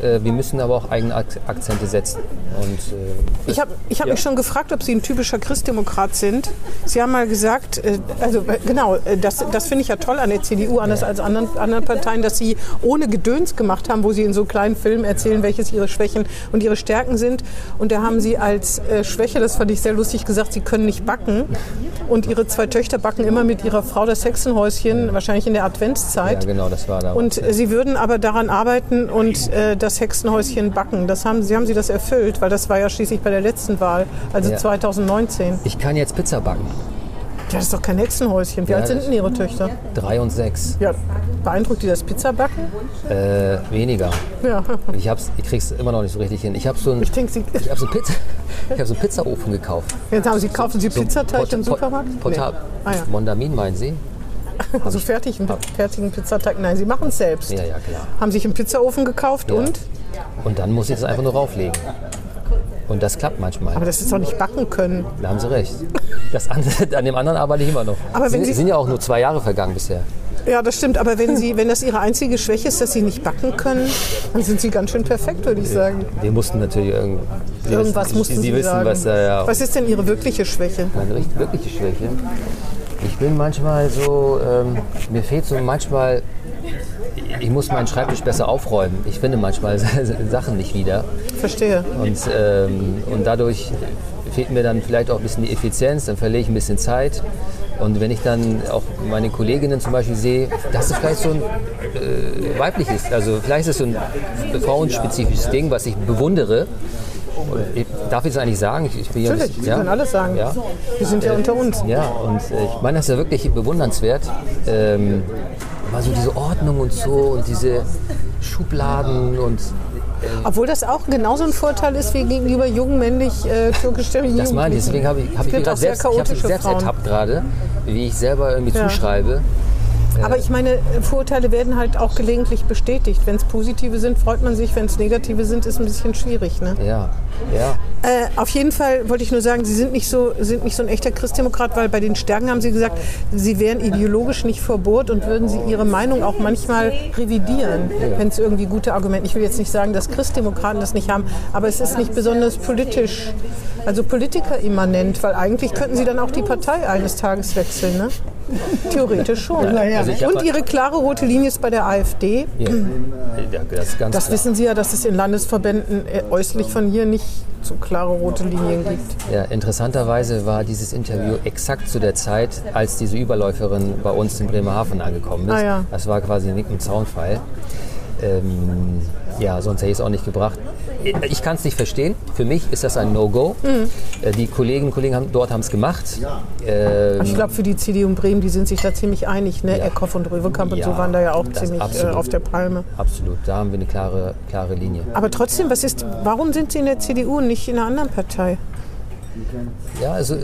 Äh, wir müssen aber auch eigene Ak Akzente setzen. Und, äh, Ich habe ich hab Ja. mich schon gefragt, ob Sie ein typischer Christdemokrat sind. Sie haben mal gesagt, äh, also äh, genau, äh, das, das finde ich ja toll an der CDU, anders als anderen, anderen Parteien, dass Sie ohne Gedöns gemacht haben, wo Sie in so kleinen Filmen erzählen, welches Ihre Schwächen und Ihre Stärken sind. Und da haben Sie als Schwäche, das fand ich sehr lustig, gesagt, Sie können nicht backen. Und Ihre zwei Töchter backen immer mit ihrer Frau das Hexenhäuschen, wahrscheinlich in der ja, Adventszeit. genau, das war da. Und Sie würden aber daran arbeiten und äh, das Hexenhäuschen backen. Das haben, Sie haben Sie das erfüllt, weil das war ja schließlich bei der letzten Wahl, also Ja. 2019. ich kann jetzt Pizza backen. Das ist doch kein Hexenhäuschen. Wie Ja, alt sind denn Ihre Töchter? Drei und sechs. Ja, beeindruckt die das Pizzabacken? Äh, weniger. Ja. Ich, hab's, ich krieg's immer noch nicht so richtig hin. Ich habe so einen Ich denke, Sie, ich hab so einen Pizza, ich hab so einen Pizzaofen gekauft. jetzt haben Sie, kaufen Sie Pizzateig Pot- im Supermarkt? Porta- Nee. Ah, ja. Mondamin meinen Sie? Also fertigen, fertigen Pizzateig? Nein, Sie machen es selbst. Ja, ja, klar. Haben sich einen Pizzaofen gekauft Ja. und? Und dann muss ich das einfach nur rauflegen. Und das klappt manchmal. Aber das ist doch nicht backen können. Da haben Sie recht. Das andere, an dem anderen arbeite ich immer noch. Aber wenn sind, Sie- sind ja auch nur zwei Jahre vergangen bisher. Ja, das stimmt. Aber wenn, Sie, wenn das Ihre einzige Schwäche ist, dass Sie nicht backen können, dann sind Sie ganz schön perfekt, würde ich sagen. Wir mussten natürlich irgend, Sie Irgendwas wissen, mussten Sie Sie wissen, sagen. was äh, Was ist denn Ihre wirkliche Schwäche? meine wirkliche Schwäche. Ich bin manchmal so, ähm, mir fehlt so manchmal, ich muss meinen Schreibtisch besser aufräumen. Ich finde manchmal Sachen nicht wieder. Verstehe. Und, ähm, und dadurch fehlt mir dann vielleicht auch ein bisschen die Effizienz, dann verliere ich ein bisschen Zeit. Und wenn ich dann auch meine Kolleginnen zum Beispiel sehe, das ist vielleicht so ein äh, weibliches, also vielleicht ist es so ein frauenspezifisches Ding, was ich bewundere. Ich, darf ich das eigentlich sagen? Ich, ich will ja Natürlich, nicht- Sie können alles sagen. Ja, Wir sind ja unter uns. ja und äh, ich meine, das ist ja wirklich bewundernswert. Ähm, mal so diese Ordnung und so und diese Schubladen und Obwohl das auch genauso ein Vorteil ist wie gegenüber jungen, männlich äh, türkischstämmigen Das meine ich, deswegen habe ich, hab ich auch gerade selbst, ich hab mich selbst ertappt gerade, wie ich selber irgendwie Ja. zuschreibe. Aber ich meine, Vorurteile werden halt auch gelegentlich bestätigt. Wenn es positive sind, freut man sich. Wenn es negative sind, ist ein bisschen schwierig. Ne? Ja, ja. Äh, auf jeden Fall wollte ich nur sagen, Sie sind nicht, so, sind nicht so ein echter Christdemokrat, weil bei den Stärken haben Sie gesagt, Sie wären ideologisch nicht verbohrt und würden Sie Ihre Meinung auch manchmal revidieren, wenn es irgendwie gute Argumente Ich will jetzt nicht sagen, dass Christdemokraten das nicht haben, aber es ist nicht besonders politisch, also politikerimmanent, weil eigentlich könnten Sie dann auch die Partei eines Tages wechseln. Ne? Theoretisch schon. also ich hab- und Ihre klare rote Linie ist bei der AfD. ja. ja das ist ganz Das wissen Sie ja, dass es in Landesverbänden äh, äußerlich von hier nicht so klare rote Linien gibt. Ja, interessanterweise war dieses Interview exakt zu der Zeit, als diese Überläuferin bei uns in Bremerhaven angekommen ist. Ah, ja. Das war quasi ein Nick- und Zaunfall. Ähm, ja, sonst hätte ich es auch nicht gebracht. Ich kann es nicht verstehen. Für mich ist das ein No-Go. Mhm. Äh, Die Kolleginnen und Kollegen haben, dort haben es gemacht. Ähm, Ich glaube, für die CDU in Bremen, die sind sich da ziemlich einig. Ne? Ja. Eckhoff und Röwekamp und Ja, so waren da ja auch ziemlich äh, auf der Palme. absolut, da haben wir eine klare, klare Linie. Aber trotzdem, was ist, warum sind Sie in der CDU und nicht in einer anderen Partei? Ja, also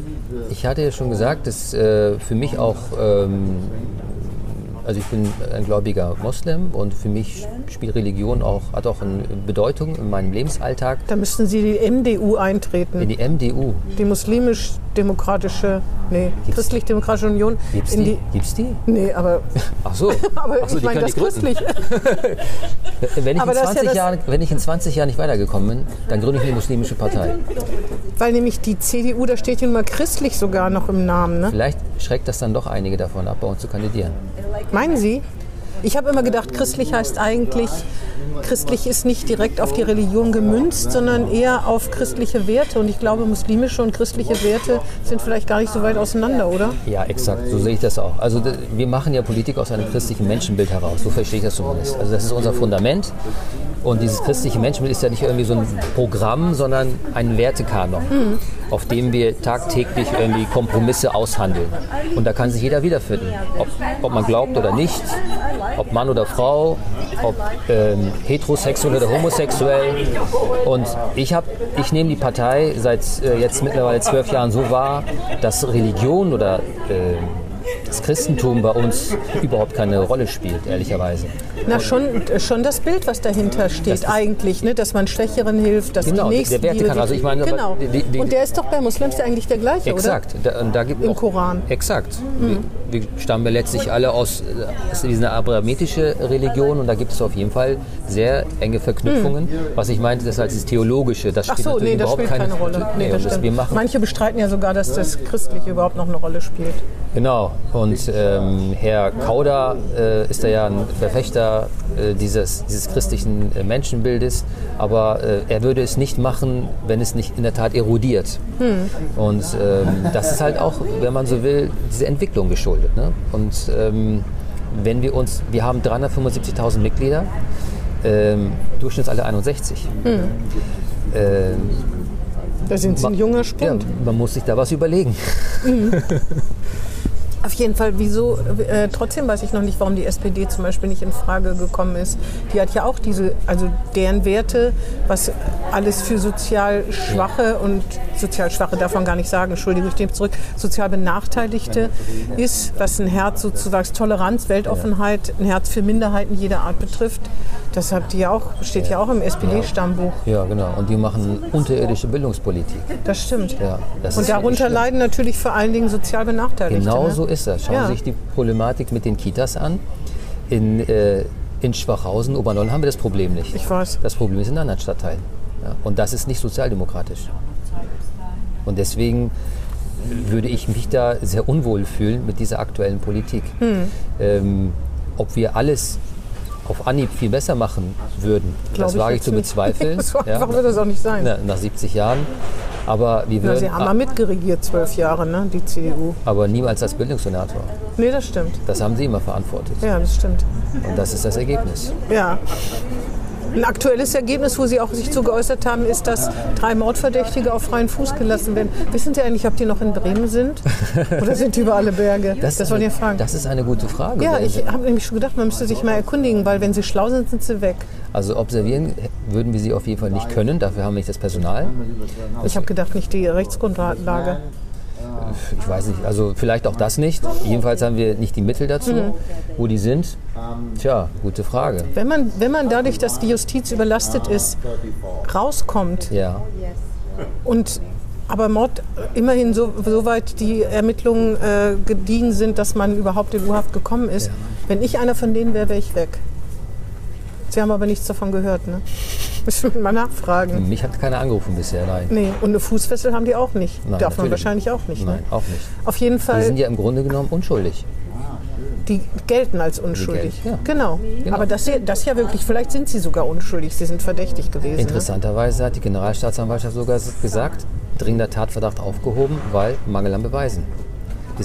ich hatte ja schon gesagt, dass äh, für mich auch, ähm, also ich bin ein gläubiger Moslem und für mich spielt Religion auch, hat auch eine Bedeutung in meinem Lebensalltag. Da müssten Sie die MDU eintreten. In die MDU, die muslimisch-demokratische, nee, christlich-demokratische Union. gibt's in die? Gibt's die? Nee, aber, Ach so, aber Ach so ich meine das christlich. Wenn ich, Aber in das ist ja 20 das- Jahren, wenn ich in 20 Jahren nicht weitergekommen bin, dann gründe ich eine muslimische Partei. Weil nämlich die CDU, da steht ja nun mal christlich sogar noch im Namen. Ne? Vielleicht schreckt das dann doch einige davon ab, bei uns zu kandidieren. Meinen Sie? Ich habe immer gedacht, christlich heißt eigentlich, christlich ist nicht direkt auf die Religion gemünzt, sondern eher auf christliche Werte. Und ich glaube, muslimische und christliche Werte sind vielleicht gar nicht so weit auseinander, oder? Ja, exakt, so sehe ich das auch. Also wir machen ja Politik aus einem christlichen Menschenbild heraus, so verstehe ich das zumindest. Also das ist unser Fundament und dieses christliche Menschenbild ist ja nicht irgendwie so ein Programm, sondern ein Wertekanon, auf dem wir tagtäglich irgendwie Kompromisse aushandeln. Und da kann sich jeder wiederfinden, ob, ob man glaubt oder nicht, ob Mann oder Frau, ob ähm, heterosexuell oder homosexuell. Und ich, hab, ich nehme die Partei seit äh, jetzt mittlerweile zwölf Jahren so wahr, dass Religion oder äh, das Christentum bei uns überhaupt keine Rolle spielt, ehrlicherweise. Na, schon, schon das Bild, was dahinter steht, eigentlich, ne? dass man Schwächeren hilft, dass Genau, die der Nächsten. Wertekanon. Also ich meine, genau. die- die- Und der ist doch bei Muslims ja eigentlich der gleiche, Exakt. Da, und da gibt Im auch, Koran. Exakt. Wir, wir stammen letztlich alle aus, äh, aus dieser abrahamitischen Religion und da gibt es auf jeden Fall sehr enge Verknüpfungen. Was ich meinte, das ist halt dieses Theologische. Das Hm. Ach spielt so, natürlich nee, das überhaupt spielt keine Rolle. Nee, das das, Manche bestreiten ja sogar, dass das Christliche überhaupt noch eine Rolle spielt. Genau, und ähm, Herr Kauder äh, ist da ja ein Verfechter äh, dieses, dieses christlichen äh, Menschenbildes, aber äh, er würde es nicht machen, wenn es nicht in der Tat erodiert. Und ähm, das ist halt auch, wenn man so will, diese Entwicklung geschuldet. Ne? Und ähm, wenn wir uns, wir haben 375.000 Mitglieder, ähm, Durchschnittsalter 61. Ähm, Da sind Sie ein junger ja, Spund. man muss sich da was überlegen. Auf jeden Fall, wieso, äh, trotzdem weiß ich noch nicht, warum die SPD zum Beispiel nicht in Frage gekommen ist. Die hat ja auch diese, also deren Werte, was alles für sozial Schwache und sozial Schwache darf man gar nicht sagen, Entschuldigung, ich nehme zurück, sozial Benachteiligte ist, was ein Herz sozusagen Toleranz, Weltoffenheit, ein Herz für Minderheiten jeder Art betrifft. Das habt ihr auch, steht ja auch im SPD-Stammbuch. Ja, genau. Und die machen unterirdische Bildungspolitik. Das stimmt. Ja, das und darunter leiden natürlich vor allen Dingen sozial Benachteiligte. Genau ne? so ist das. Schauen Ja. Sie sich die Problematik mit den Kitas an. In, äh, in Schwachhausen, Oberneul haben wir das Problem nicht. Ich weiß. Das Problem ist in anderen Stadtteilen. Ja, und das ist nicht sozialdemokratisch. Und deswegen würde ich mich da sehr unwohl fühlen mit dieser aktuellen Politik. Hm. Ähm, ob wir alles auf Anhieb viel besser machen würden, Glaub das wage ich jetzt zu nicht. bezweifeln. So einfach wird das auch nicht sein. Na, nach 70 Jahren. Aber wir Na, würden, sie haben mal mitgeregiert, zwölf Jahre, ne, die CDU. aber niemals als Bildungssenator. Nee, das stimmt. Das haben sie immer verantwortet. Ja, das stimmt. Und das ist das Ergebnis. Ja. Ein aktuelles Ergebnis, wo Sie auch sich zu geäußert haben, ist, dass drei Mordverdächtige auf freien Fuß gelassen werden. Wissen Sie eigentlich, ob die noch in Bremen sind? Oder sind die über alle Berge? Das, ist wollen eine, wir fragen. Das ist eine gute Frage. ja, ich habe nämlich schon gedacht, man müsste sich mal erkundigen, weil wenn sie schlau sind, sind sie weg. Also observieren würden wir sie auf jeden Fall nicht können, dafür haben wir nicht das Personal. Ich habe gedacht, nicht die Rechtsgrundlage. Ich weiß nicht, also vielleicht auch das nicht. Jedenfalls haben wir nicht die Mittel dazu. Mhm. Wo die sind, tja, gute Frage. Wenn man, wenn man dadurch, dass die Justiz überlastet ist, rauskommt Ja, und aber Mord immerhin so, so weit die Ermittlungen äh, gediehen sind, dass man überhaupt in U-Haft gekommen ist. Wenn ich einer von denen wäre, wäre ich weg. Sie haben aber nichts davon gehört, ne? Müssen wir mal nachfragen. mich hat keiner angerufen bisher, nein. Nee, und eine Fußfessel haben die auch nicht. Nein, Darf man wahrscheinlich auch nicht. Nein, Ne? auch nicht. Auf jeden Die Fall, sind ja im Grunde genommen unschuldig. die gelten als unschuldig. gelten, ja. Genau. Genau. Aber das, das ja wirklich, vielleicht sind sie sogar unschuldig. Sie sind verdächtig gewesen. Ne? Interessanterweise hat die Generalstaatsanwaltschaft sogar gesagt, dringender Tatverdacht aufgehoben, weil Mangel an Beweisen.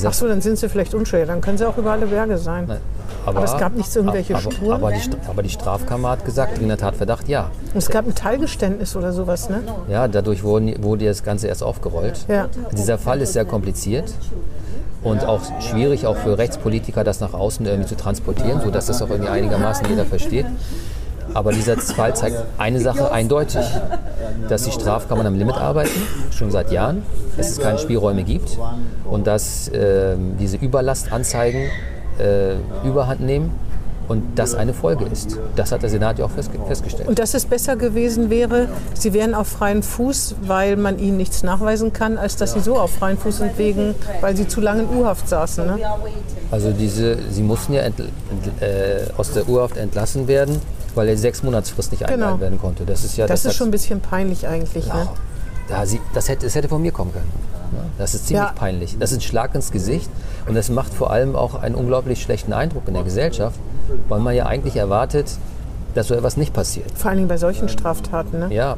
Ach so, dann sind sie vielleicht unschuldig. Dann können sie auch über alle Berge sein. Nein, Aber es gab nicht so irgendwelche aber, Spuren? Aber die, aber die Strafkammer hat gesagt, dringender Tatverdacht, ja. Und es gab ein Teilgeständnis oder sowas, ne? Ja, dadurch wurden, wurde das Ganze erst aufgerollt. Ja. Dieser Fall ist sehr kompliziert und auch schwierig, auch für Rechtspolitiker, das nach außen irgendwie zu transportieren, sodass das auch irgendwie einigermaßen jeder versteht. Aber dieser Fall zeigt eine Sache eindeutig, dass die Strafkammern am Limit arbeiten, schon seit Jahren, dass es keine Spielräume gibt und dass ähm, diese Überlastanzeigen äh, überhand nehmen und das eine Folge ist. Das hat der Senat ja auch festge festgestellt. Und dass es besser gewesen wäre, sie wären auf freien Fuß, weil man ihnen nichts nachweisen kann, als dass sie so auf freien Fuß sind, wegen, weil sie zu lange in U-Haft saßen. Ne? Also diese, sie mussten ja entl- entl- äh, aus der Urhaft entlassen werden, weil die sechs Monatsfrist nicht eingehalten Genau. werden konnte. Das ist ja Das ist hat- schon ein bisschen peinlich eigentlich. Ne? Ja, sie, das, hätte, das hätte von mir kommen können. Ja, Das ist ziemlich Ja. peinlich. Das ist ein Schlag ins Gesicht und das macht vor allem auch einen unglaublich schlechten Eindruck in der Gesellschaft, weil man ja eigentlich erwartet, dass so etwas nicht passiert. Vor allen Dingen bei solchen Straftaten. Ne? Ja,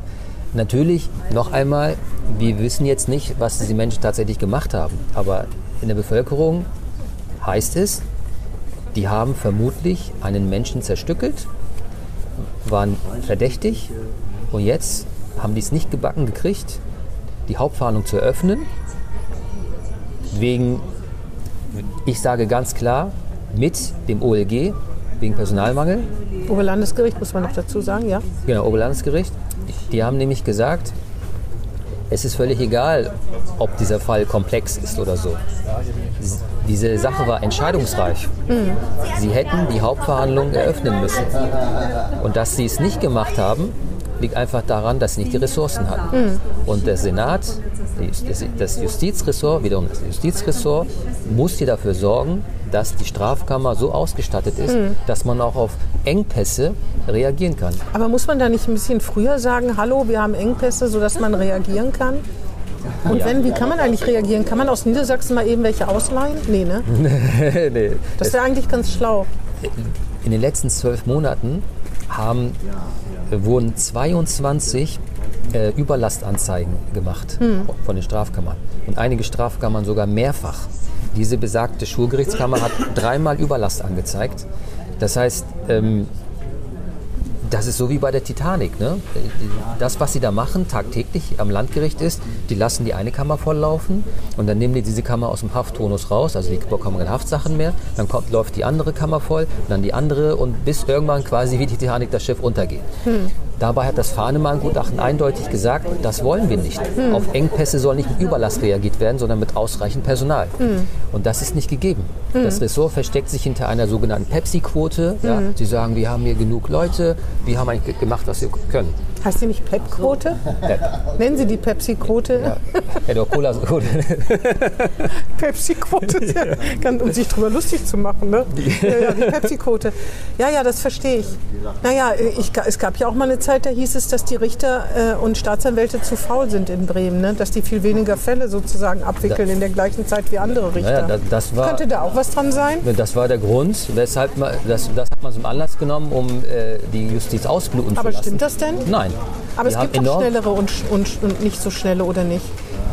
natürlich, noch einmal, wir wissen jetzt nicht, was diese Menschen tatsächlich gemacht haben. Aber in der Bevölkerung heißt es, die haben vermutlich einen Menschen zerstückelt, waren verdächtig und jetzt haben die es nicht gebacken gekriegt, die Hauptverhandlung zu eröffnen. Wegen, ich sage ganz klar, mit dem OLG, wegen Personalmangel. Oberlandesgericht muss man noch dazu sagen, ja. Genau, Oberlandesgericht. Die haben nämlich gesagt, es ist völlig egal, ob dieser Fall komplex ist oder so. Diese Sache war entscheidungsreich. Sie hätten die Hauptverhandlung eröffnen müssen. Und dass sie es nicht gemacht haben, liegt einfach daran, dass sie nicht die Ressourcen hatten. Und der Senat, das- Justizressort, wiederum das Justizressort, muss hier dafür sorgen, dass die Strafkammer so ausgestattet ist, dass man auch auf Engpässe reagieren kann. Aber muss man da nicht ein bisschen früher sagen, hallo, wir haben Engpässe, sodass man reagieren kann? Und Ja. wenn, wie kann man eigentlich reagieren? Kann man aus Niedersachsen mal eben welche ausleihen? Nee, ne? nee. Das wäre eigentlich ganz schlau. In den letzten zwölf Monaten haben, wurden 22 äh, Überlastanzeigen gemacht von den Strafkammern. Und einige Strafkammern sogar mehrfach. Diese besagte Schulgerichtskammer hat dreimal Überlast angezeigt. Das heißt, ähm, das ist so wie bei der Titanic. Ne? Das, was sie da machen, tagtäglich am Landgericht ist, die lassen die eine Kammer volllaufen und dann nehmen die diese Kammer aus dem Hafttonus raus, also die bekommen keine Haftsachen mehr. Dann kommt, läuft die andere Kammer voll, dann die andere und bis irgendwann quasi wie die Titanic das Schiff untergeht. Dabei hat das Fahnemann-Gutachten eindeutig gesagt, das wollen wir nicht. Auf Engpässe soll nicht mit Überlast reagiert werden, sondern mit ausreichend Personal. Und das ist nicht gegeben. Das Ressort versteckt sich hinter einer sogenannten Pepsi-Quote. Ja, sie sagen, wir haben hier genug Leute, wir haben eigentlich gemacht, was wir können. Heißt die nicht Pep-Quote? Nennen Sie die Pepsi-Quote? Ja. Hätte auch Cola. Pepsi-Quote, ja, um sich drüber lustig zu machen. Ne? Ja, ja, die Pepsi-Quote. Ja, ja, das verstehe ich. Naja, ich, es gab ja auch mal eine Zeit, da hieß es, dass die Richter äh, und Staatsanwälte zu faul sind in Bremen. Ne? Dass die viel weniger Fälle sozusagen abwickeln in der gleichen Zeit wie andere Richter. Naja, das, das, war, Könnte da auch was dran sein? das war der Grund, weshalb man, das, das hat man zum Anlass genommen, um äh, die Justiz ausbluten Aber zu lassen. stimmt das denn? Nein. Aber es gibt doch schnellere und, und, und nicht so schnelle, oder nicht?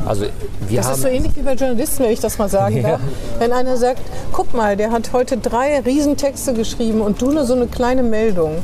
Also wir Das ist so ähnlich wie bei Journalisten, wenn ich das mal sagen Ja. darf. Wenn einer sagt, guck mal, der hat heute drei Riesentexte geschrieben und du nur so eine kleine Meldung.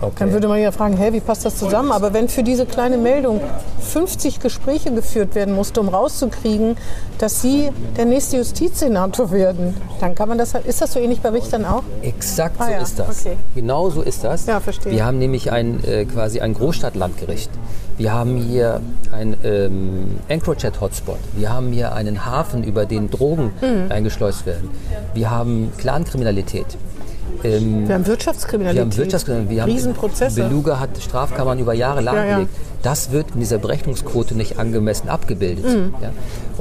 Okay. Dann würde man ja fragen, hä, wie passt das zusammen? Aber wenn für diese kleine Meldung 50 Gespräche geführt werden musste, um rauszukriegen, dass Sie der nächste Justizsenator werden, dann kann man das halt, ist das so ähnlich bei Richtern auch? Exakt Ah so ja, ist das. okay. Genau so ist das. Ja, verstehe. Wir haben nämlich ein, äh, quasi ein Großstadtlandgericht. Wir haben hier ein ähm, Encrochat-Hotspot. Wir haben hier einen Hafen, über den Drogen Mhm. eingeschleust werden. Wir haben Clankriminalität. Ähm, Wir haben Wirtschaftskriminalität. wir haben Wirtschaftskriminalität. Wir haben Riesenprozesse. Beluga hat Strafkammern über Jahre Ja, ja. lahmgelegt. Das wird in dieser Berechnungsquote nicht angemessen abgebildet. Ja?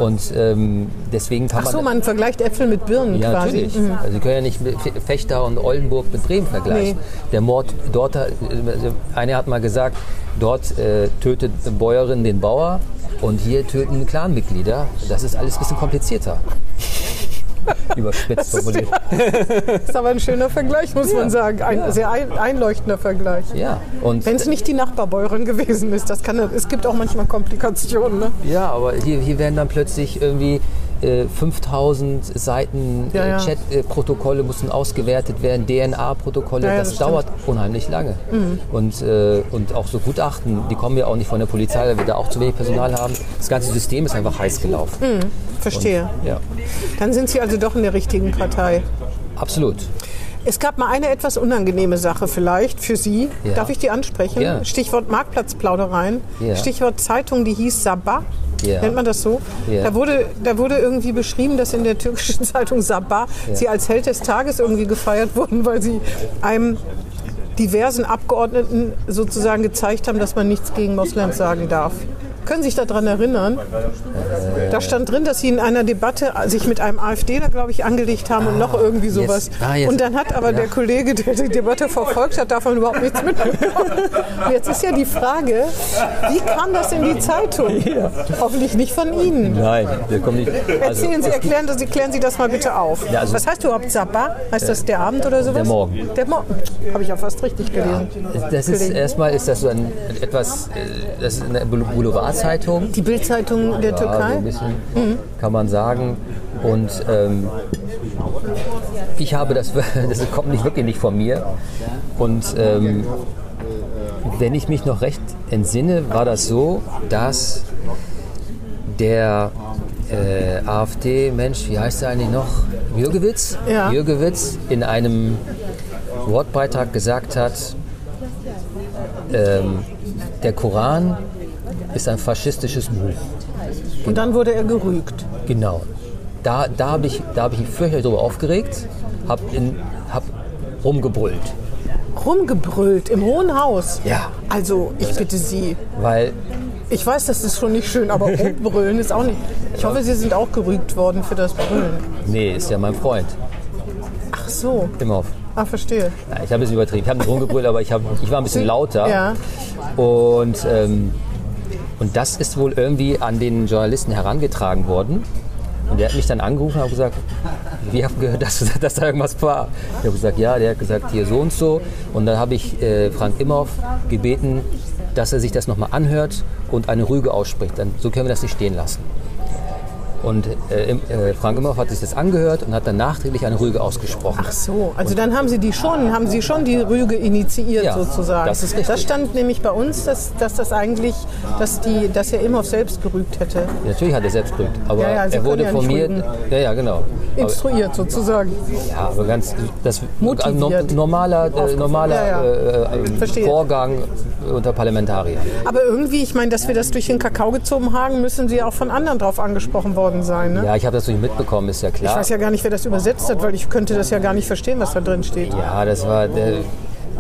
Und ähm, deswegen kann Mhm. Ach so, man man vergleicht Äpfel mit Birnen ja, quasi. natürlich. Mhm. Also Sie können ja nicht Fechter und Oldenburg mit Bremen vergleichen. Der Mord dort, äh, einer hat mal gesagt, dort äh, tötet eine Bäuerin den Bauer und hier töten Clanmitglieder. Das ist alles ein bisschen komplizierter. Überspitzt formuliert. Das ist aber ein schöner Vergleich, muss man sagen. Ein sehr ein, einleuchtender Vergleich. Ja, Wenn es nicht die Nachbarbäuerin gewesen ist, das kann, es gibt auch manchmal Komplikationen. Ne? Ja, aber hier, hier werden dann plötzlich irgendwie äh, 5000 Seiten Ja, ja. äh, Chat-Protokolle müssen ausgewertet werden, DNA-Protokolle. Ja, ja, das, das dauert unheimlich lange. Und, äh, und auch so Gutachten, die kommen ja auch nicht von der Polizei, weil wir da auch zu wenig Personal haben. Das ganze System ist einfach heiß gelaufen. Verstehe. Ja, Dann sind Sie also doch in der richtigen Partei. absolut. Es gab mal eine etwas unangenehme Sache vielleicht für Sie. Ja. Darf ich die ansprechen? Ja. Stichwort Marktplatzplaudereien. Ja. Stichwort Zeitung, die hieß Sabah. Nennt man das so? Da, wurde, da wurde irgendwie beschrieben, dass in der türkischen Zeitung Sabah Sie als Held des Tages irgendwie gefeiert wurden, weil Sie einem diversen Abgeordneten sozusagen gezeigt haben, dass man nichts gegen Moslems sagen darf. Können sich daran erinnern? Da stand drin, dass Sie in einer Debatte sich mit einem AfDler, glaube ich, angelegt haben und noch irgendwie sowas. Ah, jetzt. Und dann hat aber der Kollege, der die Debatte verfolgt hat, davon überhaupt nichts mitbekommen. Und jetzt ist ja die Frage, wie kam das in die Zeitung? Hoffentlich nicht von Ihnen. Nein, wir kommen nicht. Also, Erzählen Sie, erklären Sie, klären Sie das mal bitte auf. Ja, also- Was heißt überhaupt Sabah? Heißt das der Abend oder sowas? Der Morgen. Der Morgen. Habe ich ja fast richtig gelesen. das ist erstmal ist das so ein etwas, äh, das ist eine Boulevardzeitung. Die Bildzeitung der Ja, so Türkei? ein bisschen kann man sagen. Und ähm, ich habe das, das kommt nicht wirklich nicht von mir. Und ähm, wenn ich mich noch recht entsinne, war das so, dass der äh, AfD-Mensch, wie heißt er eigentlich noch? Jürgewitz? Ja. Jürgewitz in einem Wortbeitrag gesagt hat, ähm, der Koran ist ein faschistisches Buch. Und dann wurde er gerügt. Genau. Da, da habe ich, da hab ich mich fürchterlich darüber aufgeregt, habe hab rumgebrüllt. Rumgebrüllt im Hohen Haus. Ja. Also, ich bitte Sie. Weil, Ich weiß, das ist schon nicht schön, aber rumbrüllen ist auch nicht. Ich hoffe, Sie sind auch gerügt worden für das Brüllen. nee, ist ja mein Freund. Ach so. Imhoff. Ah, verstehe. Ja, ich habe es übertrieben. Ich habe nicht rumgebrüllt, aber ich, hab, ich war ein bisschen lauter. Ja. Und, ähm, und das ist wohl irgendwie an den Journalisten herangetragen worden. Und der hat mich dann angerufen und gesagt, wir haben gehört, dass, dass da irgendwas war. Ich habe gesagt, ja, der hat gesagt, hier so und so. Und dann habe ich äh, Frank Imhoff gebeten, dass er sich das nochmal anhört und eine Rüge ausspricht. Dann, so können wir das nicht stehen lassen. Und äh, äh, Frank Imhoff hat sich das angehört und hat dann nachträglich eine Rüge ausgesprochen. Ach so, also dann haben Sie die schon, haben Sie schon die Rüge initiiert Ja, sozusagen. das ist richtig. Das stand nämlich bei uns, dass, dass das eigentlich, dass die, dass er Imhoff selbst gerügt hätte, Ja, natürlich hat er selbst gerügt, aber Ja, ja, er wurde ja von mir. Ja, ja, genau. Instruiert sozusagen. ja, aber ganz das Motiviert. ein no- normaler, äh, normaler. Äh, äh. Vorgang unter Parlamentariern. Aber irgendwie, ich meine, dass wir das durch den Kakao gezogen haben, müssen Sie auch von anderen drauf angesprochen worden sein. Ne? Ja, ich habe das nicht mitbekommen, ist ja klar. Ich weiß ja gar nicht, wer das übersetzt hat, weil ich könnte das ja gar nicht verstehen, was da drin steht. Ja, das war der,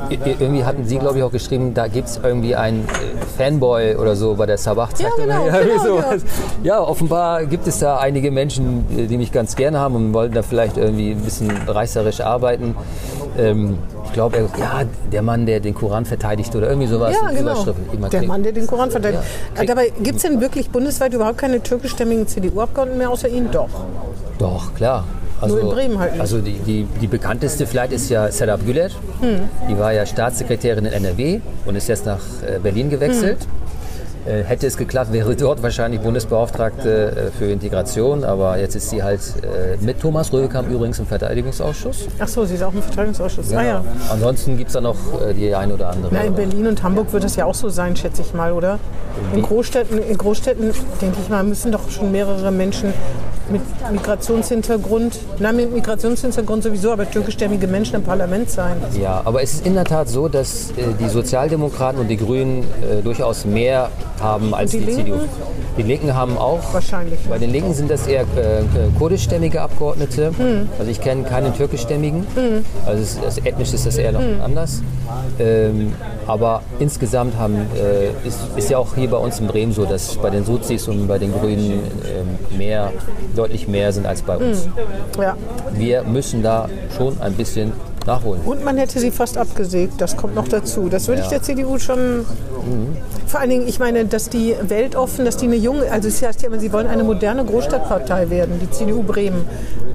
irgendwie hatten Sie, glaube ich, auch geschrieben, da gibt es irgendwie einen äh, Fanboy oder so bei der Sabach-Zeitung. Ja, genau, genau, sowas. ja, offenbar gibt es da einige Menschen, äh, die mich ganz gerne haben und wollen da vielleicht irgendwie ein bisschen reißerisch arbeiten. Ähm, ich glaube, ja, der Mann, der den Koran verteidigt oder irgendwie sowas. Ja, genau. Der kriegt. Mann, der den Koran verteidigt. Ja. Dabei gibt es denn wirklich bundesweit überhaupt keine türkischstämmigen CDU-Abgeordneten mehr außer Ihnen? Doch. Doch, klar. Also, Nur in Bremen halt nicht. Also die, die, die bekannteste vielleicht ist ja Serap Güler. Hm. Die war ja Staatssekretärin in NRW und ist jetzt nach äh, Berlin gewechselt. Hm. Äh, hätte es geklappt, wäre dort wahrscheinlich Bundesbeauftragte äh, für Integration, aber jetzt ist sie halt äh, mit Thomas Röhekam übrigens im Verteidigungsausschuss. Ach so, Sie ist auch im Verteidigungsausschuss. Ah ja. Ansonsten gibt es da noch die ein oder andere. Na, in Berlin und Hamburg wird das ja auch so sein, schätze ich mal, oder? In Großstädten, in Großstädten denke ich mal, müssen doch schon mehrere Menschen mit Migrationshintergrund, na, mit Migrationshintergrund sowieso, aber türkischstämmige Menschen im Parlament sein. Ja, aber es ist in der Tat so, dass die Sozialdemokraten und die Grünen durchaus mehr haben als die, die CDU. Die Linken haben auch. Wahrscheinlich. Bei den Linken sind das eher äh, kurdischstämmige Abgeordnete. Hm. Also ich kenne keinen türkischstämmigen. Also es, es, ethnisch ist das eher noch Hm. anders. Ähm, aber insgesamt haben, äh, ist, ist ja auch hier bei uns in Bremen so, dass bei den Sozis und bei den Grünen ähm, mehr, deutlich mehr sind als bei uns. Hm. Ja. Wir müssen da schon ein bisschen nachholen. Und man hätte sie fast abgesägt, das kommt noch dazu. Das würde ich Ja. der CDU schon. Vor allen Dingen, ich meine, dass die weltoffen, dass die eine junge, also es heißt ja immer, sie wollen eine moderne Großstadtpartei werden, die CDU Bremen.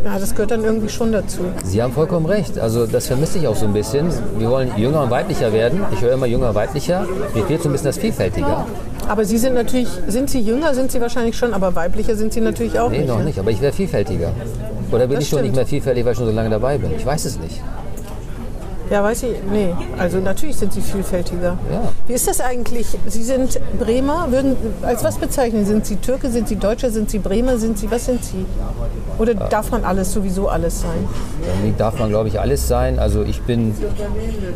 Ja, das gehört dann irgendwie schon dazu. Sie haben vollkommen recht. Also das vermisse ich auch so ein bisschen. Wir wollen jünger und weiblicher werden. Ich höre immer jünger und weiblicher. Mir fehlt so ein bisschen das Vielfältige. Aber Sie sind natürlich, sind Sie jünger, sind Sie wahrscheinlich schon, aber weiblicher sind Sie natürlich auch Nee, nicht. noch ne? nicht. Aber ich wäre vielfältiger. Oder bin Das ich schon nicht stimmt. mehr vielfältig, weil ich schon so lange dabei bin? Ich weiß es nicht. Ja, weiß ich, nee. Also natürlich sind Sie vielfältiger. Ja. Wie ist das eigentlich? Sie sind Bremer, würden, als was bezeichnen? Sind Sie Türke, sind Sie Deutscher, sind Sie Bremer, sind Sie, was sind Sie? Oder darf man alles, sowieso alles sein? Irgendwie darf man, glaube ich, alles sein. Also ich bin,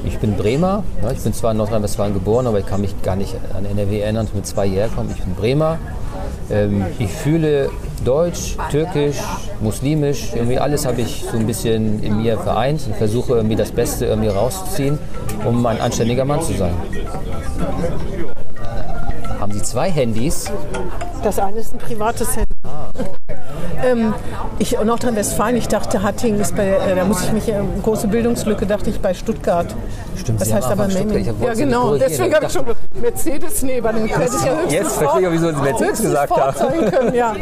ich bin Bremer. Ne? Ich bin zwar in Nordrhein-Westfalen geboren, aber ich kann mich gar nicht an NRW erinnern, mit zwei herkommen. Ich bin Bremer. Ähm, ich fühle Deutsch, Türkisch, Muslimisch, irgendwie alles habe ich so ein bisschen in mir vereint und versuche irgendwie das Beste irgendwie rauszuziehen, um ein anständiger Mann zu sein. Haben Sie zwei Handys? Das eine ist ein privates Handy. Ähm, ich, Nordrhein-Westfalen, ich dachte, Hattingen ist bei, äh, da muss ich mich, äh, große Bildungslücke, dachte ich bei Stuttgart. Stimmt, das Sie heißt aber. Ich Ja, genau, deswegen habe ich schon Mercedes, nee, bei dem hätte ich ja höchstens Jetzt verstehe ich, wieso Sie Mercedes gesagt haben. können, ja.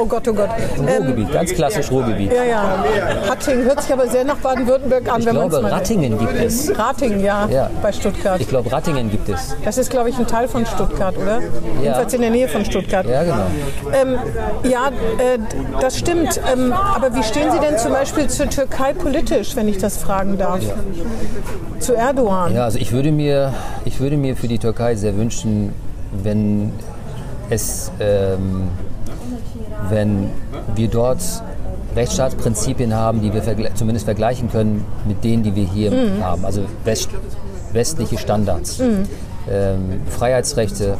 Oh Gott, oh Gott. Ähm, Ruhrgebiet, ganz klassisch Ruhrgebiet. ja, ja. Hattingen hört sich aber sehr nach Baden-Württemberg an, Ich wenn man es glaube, mal... Rattingen gibt es. Rattingen, ja, Ja. bei Stuttgart. Ich glaube, Rattingen gibt es. Das ist, glaube ich, ein Teil von Stuttgart, oder? Jedenfalls in der Nähe von Stuttgart. Ja, genau. Ähm, ja, äh, das stimmt. Ähm, aber wie stehen Sie denn zum Beispiel zur Türkei politisch, wenn ich das fragen darf? Zu Erdogan? Ja, also ich würde mir, ich würde mir für die Türkei sehr wünschen, wenn es, ähm, wenn wir dort Rechtsstaatsprinzipien haben, die wir vergle zumindest vergleichen können mit denen, die wir hier haben. Also west westliche Standards, ähm, Freiheitsrechte.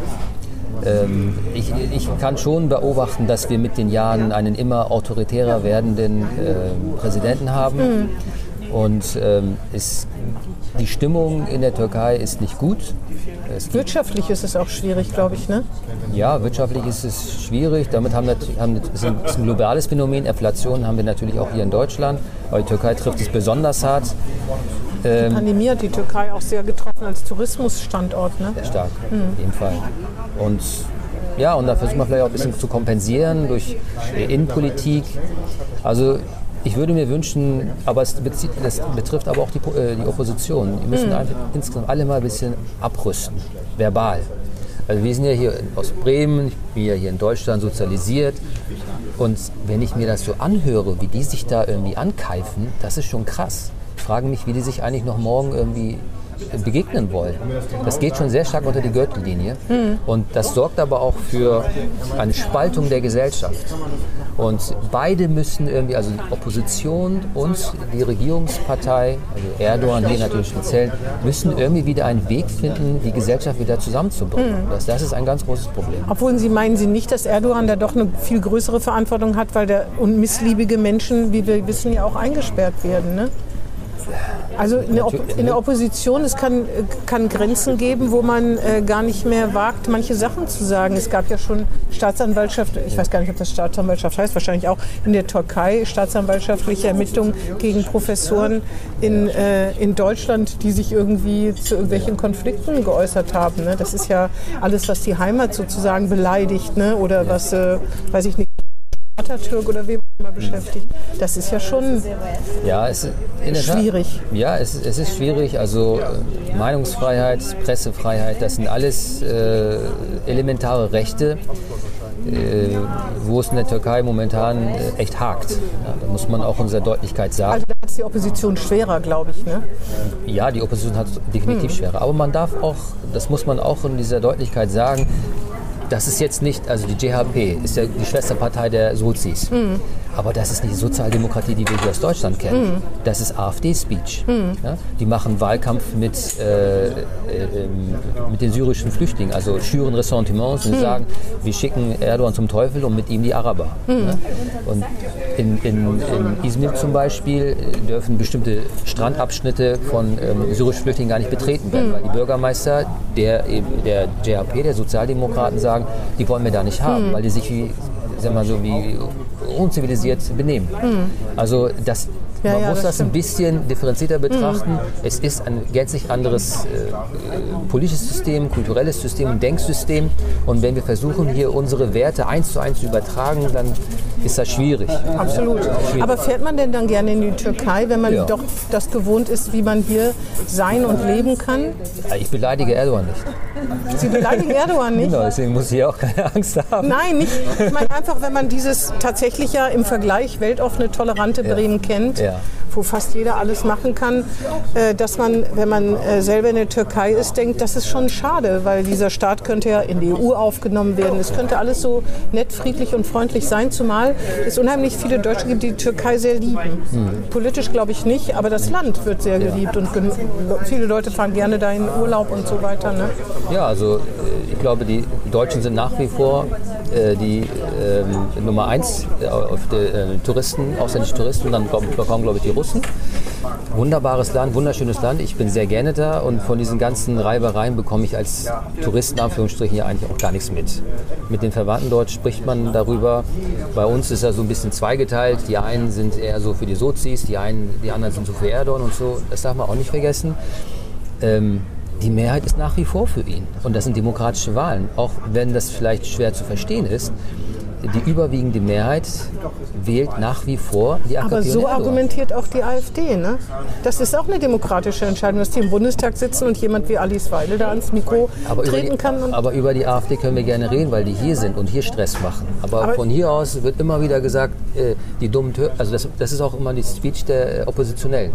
Ähm, ich, ich kann schon beobachten, dass wir mit den Jahren einen immer autoritärer werdenden ähm, Präsidenten haben. Und ähm, es, die Stimmung in der Türkei ist nicht gut. Es Wirtschaftlich ist es auch schwierig, glaube ich, ne? ja, wirtschaftlich ist es schwierig. Damit haben, haben ist ein, ist ein globales Phänomen. Inflation haben wir natürlich auch hier in Deutschland. Aber die Türkei trifft es besonders hart. Die Pandemie hat die Türkei auch sehr getroffen als Tourismusstandort, ne? stark, auf jeden Fall. Und ja, und da versuchen wir vielleicht auch ein bisschen zu kompensieren durch Innenpolitik. Also ich würde mir wünschen, aber es bezieht, das betrifft aber auch die, äh, die Opposition. Die müssen einfach insgesamt alle mal ein bisschen abrüsten, verbal. Also wir sind ja hier aus Bremen, ich bin ja hier in Deutschland sozialisiert. Und wenn ich mir das so anhöre, wie die sich da irgendwie ankeifen, das ist schon krass. Ich frage mich, wie die sich eigentlich noch morgen irgendwie begegnen wollen. Das geht schon sehr stark unter die Gürtellinie. Und das sorgt aber auch für eine Spaltung der Gesellschaft. Und beide müssen irgendwie, also die Opposition und die Regierungspartei, also Erdogan hier natürlich speziell, müssen irgendwie wieder einen Weg finden, die Gesellschaft wieder zusammenzubringen. Das, das ist ein ganz großes Problem. Obwohl Sie meinen Sie nicht, dass Erdogan da doch eine viel größere Verantwortung hat, weil der und missliebige Menschen, wie wir wissen, ja auch eingesperrt werden, ne? Also in der, in der Opposition, es kann, kann Grenzen geben, wo man äh, gar nicht mehr wagt, manche Sachen zu sagen. Es gab ja schon Staatsanwaltschaft, ich weiß gar nicht, ob das Staatsanwaltschaft heißt, wahrscheinlich auch in der Türkei, staatsanwaltschaftliche Ermittlungen gegen Professoren in, äh, in Deutschland, die sich irgendwie zu irgendwelchen Konflikten geäußert haben. Ne? Das ist ja alles, was die Heimat sozusagen beleidigt ne? oder was, äh, weiß ich nicht, Atatürk oder wem beschäftigt. Das ist ja schon Ja, es der Tat- schwierig. Ja, es, es ist schwierig. Also äh, Meinungsfreiheit, Pressefreiheit, das sind alles äh, elementare Rechte, äh, wo es in der Türkei momentan äh, echt hakt. Ja, da muss man auch in dieser Deutlichkeit sagen. Also da hat es die Opposition schwerer, glaube ich. Ne? Ja, die Opposition hat es definitiv schwerer. Aber man darf auch, das muss man auch in dieser Deutlichkeit sagen, das ist jetzt nicht, also die JHP ist ja die Schwesterpartei der Sozis. Aber das ist nicht die Sozialdemokratie, die wir hier aus Deutschland kennen. Das ist AfD-Speech. Ja? Die machen Wahlkampf mit, äh, äh, ähm, mit den syrischen Flüchtlingen, also schüren Ressentiments und sagen, wir schicken Erdogan zum Teufel und mit ihm die Araber. Ja? Und in, in, in Izmir zum Beispiel äh, dürfen bestimmte Strandabschnitte von ähm, syrischen Flüchtlingen gar nicht betreten werden, weil die Bürgermeister der, der JHP, der Sozialdemokraten, sagen, die wollen wir da nicht haben, weil die sich wie, sag mal so, wie unzivilisiert benehmen. Also das, Ja, man ja, muss das das, ein bisschen differenzierter betrachten. Es ist ein gänzlich anderes äh, politisches System, kulturelles System und Denksystem. Und wenn wir versuchen, hier unsere Werte eins zu eins zu übertragen, dann ist das schwierig. Absolut. Schwierig. Aber fährt man denn dann gerne in die Türkei, wenn man doch das gewohnt ist, wie man hier sein und leben kann? Ich beleidige Erdogan nicht. Sie beleidigen Erdogan nicht? Genau, deswegen muss ich auch keine Angst haben. Nein, nicht. Ich meine einfach, wenn man dieses tatsächlich ja im Vergleich weltoffene, tolerante Bremen kennt, Ja. wo fast jeder alles machen kann, äh, dass man, wenn man äh, selber in der Türkei ist, denkt, das ist schon schade, weil dieser Staat könnte ja in die EU aufgenommen werden. Es könnte alles so nett, friedlich und freundlich sein, zumal es unheimlich viele Deutsche gibt, die die Türkei sehr lieben. Politisch glaube ich nicht, aber das Land wird sehr geliebt und gen- viele Leute fahren gerne da in Urlaub und so weiter. Ne? Ja, also äh, ich glaube, die Deutschen sind nach wie vor äh, die ähm, Nummer eins äh, auf die äh, Touristen, ausländische Touristen, und dann kommen, kommen glaube ich, die Russen. Wunderbares Land, wunderschönes Land. Ich bin sehr gerne da und von diesen ganzen Reibereien bekomme ich als Touristen Anführungsstrichen hier eigentlich auch gar nichts mit. Mit den Verwandten dort spricht man darüber. Bei uns ist er so ein bisschen zweigeteilt. Die einen sind eher so für die Sozis, die, einen, die anderen sind so für Erdogan und so. Das darf man auch nicht vergessen. Ähm, die Mehrheit ist nach wie vor für ihn. Und das sind demokratische Wahlen. Auch wenn das vielleicht schwer zu verstehen ist, die überwiegende Mehrheit wählt nach wie vor die AKP Aber so argumentiert auch die AfD. Ne? Das ist auch eine demokratische Entscheidung, dass die im Bundestag sitzen und jemand wie Alice Weidel da ans Mikro aber treten die, kann. Aber über die AfD können wir gerne reden, weil die hier sind und hier Stress machen. Aber, Aber- von hier aus wird immer wieder gesagt, äh, die dummen Tür also das, das ist auch immer die Speech der äh, Oppositionellen.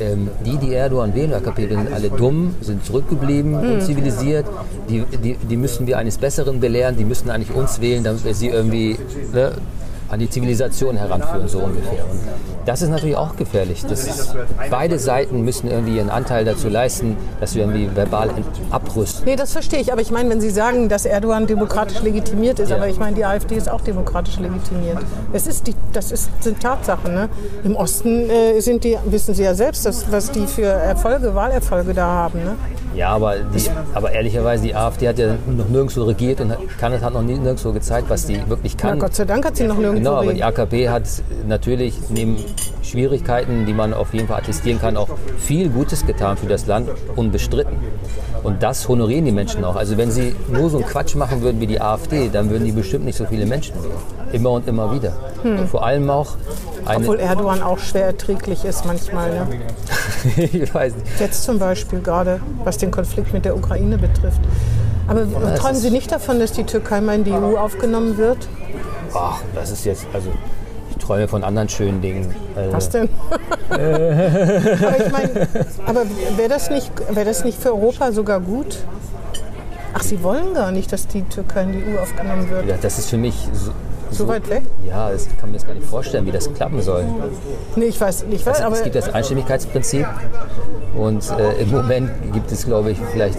Ähm, die, die Erdogan wählen, AKP, sind alle dumm, sind zurückgeblieben, Hm. unzivilisiert. Die, die, die müssen wir eines Besseren belehren, die müssen eigentlich uns wählen, damit wir sie irgendwie ne, an die Zivilisation heranführen, so ungefähr. Und das ist natürlich auch gefährlich. Ist, beide Seiten müssen irgendwie ihren Anteil dazu leisten, dass wir irgendwie verbal abrüsten. nee, das verstehe ich. Aber ich meine, wenn Sie sagen, dass Erdogan demokratisch legitimiert ist, Ja. aber ich meine, die AfD ist auch demokratisch legitimiert. Es ist die, das ist, sind Tatsachen. Ne? Im Osten äh, sind die, wissen Sie ja selbst, dass, was die für Erfolge, Wahlerfolge da haben. Ne? Ja, aber, die, aber ehrlicherweise, die AfD hat ja noch nirgendwo regiert und kann es hat noch nie, nirgendwo gezeigt, was die wirklich Na, kann. Gott sei Dank hat sie noch nirgendwo Genau, aber die AKP hat natürlich neben Schwierigkeiten, die man auf jeden Fall attestieren kann, auch viel Gutes getan für das Land, unbestritten. Und das honorieren die Menschen auch. Also wenn sie nur so einen Quatsch machen würden wie die AfD, dann würden die bestimmt nicht so viele Menschen wählen. Immer und immer wieder. Vor allem auch. Hm. Obwohl Erdogan auch schwer erträglich ist manchmal. Ne? ich weiß nicht. Jetzt zum Beispiel gerade, was den Konflikt mit der Ukraine betrifft. Aber träumen Sie nicht davon, dass die Türkei mal in die EU aufgenommen wird? Ach, das ist jetzt... Also ich träume von anderen schönen Dingen. Also, Was denn? aber ich meine, aber wäre das, nicht- wäre das nicht für Europa sogar gut? Ach, Sie wollen gar nicht, dass die Türkei in die EU aufgenommen wird. Ja, das ist für mich so, So weit weg? Ja, ich kann mir das gar nicht vorstellen, wie das klappen soll. Nee, ich weiß nicht. Also, aber es gibt das Einstimmigkeitsprinzip und äh, im Moment gibt es, glaube ich, vielleicht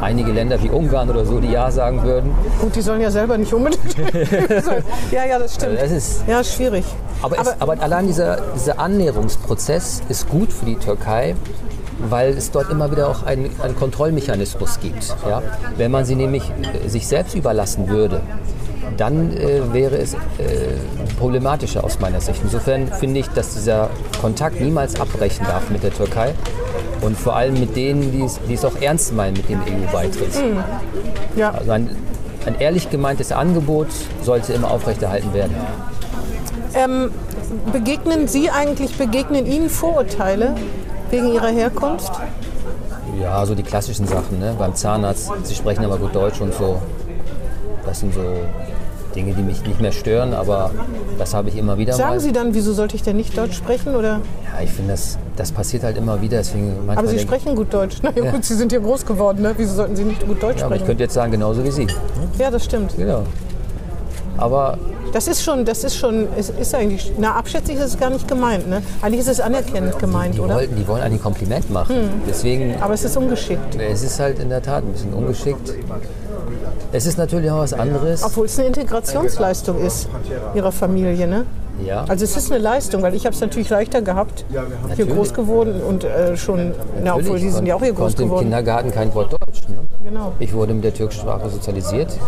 einige Länder wie Ungarn oder so, die Ja sagen würden. gut, die sollen ja selber nicht unbedingt. ja, ja, das stimmt. Also das ist, Ja, schwierig. Aber, es, aber allein dieser, dieser Annäherungsprozess ist gut für die Türkei, weil es dort immer wieder auch einen, einen Kontrollmechanismus gibt. Ja? Wenn man sie nämlich äh, sich selbst überlassen würde, dann äh, wäre es äh, problematischer aus meiner Sicht. Insofern finde ich, dass dieser Kontakt niemals abbrechen darf mit der Türkei und vor allem mit denen, die es, auch ernst meinen mit dem EU-Beitritt. Ja. Also ein, ein ehrlich gemeintes Angebot sollte immer aufrechterhalten werden. Ähm, begegnen Sie eigentlich, begegnen Ihnen Vorurteile wegen Ihrer Herkunft? Ja, so die klassischen Sachen, ne? beim Zahnarzt, sie sprechen aber gut Deutsch und so. Das sind so Dinge, die mich nicht mehr stören, aber das habe ich immer wieder Sagen mal. Sie dann, wieso sollte ich denn nicht Deutsch sprechen? Oder? Ja, ich finde, das, das passiert halt immer wieder. Deswegen Aber Sie sprechen gut Deutsch. Na ja, gut, Sie sind hier groß geworden, ne? Wieso sollten Sie nicht gut Deutsch Ja, aber ich sprechen? könnte jetzt sagen, genauso wie Sie. Ja, das stimmt. Genau. Aber Das ist schon, das ist schon, es ist eigentlich, na, abschätzig ist es gar nicht gemeint, ne? Eigentlich ist es anerkennend gemeint, die, oder? Hm. wollten, die wollen ein Kompliment machen. Deswegen, Aber es ist ungeschickt. es ist halt in der Tat ein bisschen ungeschickt. Es ist natürlich auch was anderes. Obwohl es eine Integrationsleistung ist, Ihrer Familie, ne? Ja. Also es ist eine Leistung, weil ich habe es natürlich leichter gehabt, hier groß geworden und äh, schon, na, obwohl Natürlich Sie sind ja auch hier groß konnte im geworden. Kindergarten kein Wort Deutsch. Ne? Genau. Ich wurde mit der türkischen Sprache sozialisiert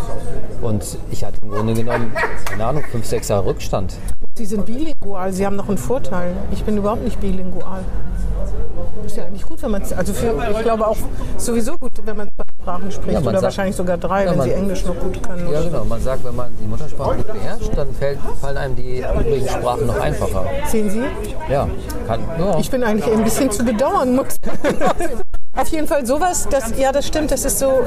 und ich hatte im Grunde genommen, keine Ahnung, fünf, sechs Jahre Rückstand. Sie sind bilingual, Sie haben noch einen Vorteil. Ich bin überhaupt nicht bilingual. Ist ja eigentlich gut, wenn man also für, ich glaube auch sowieso gut, wenn man zwei Sprachen spricht Ja, man oder sagt- wahrscheinlich sogar drei, Ja, wenn man- Sie Englisch noch gut können. Ja, genau. Man sagt, wenn man die Muttersprache gut beherrscht, dann fällt, fallen einem die übrigen Sprachen noch einfacher. Sehen Sie? Ja, kann, ja. Ich bin eigentlich ein bisschen zu bedauern. Muss. Auf jeden Fall sowas, das, ja, das stimmt, das ist so,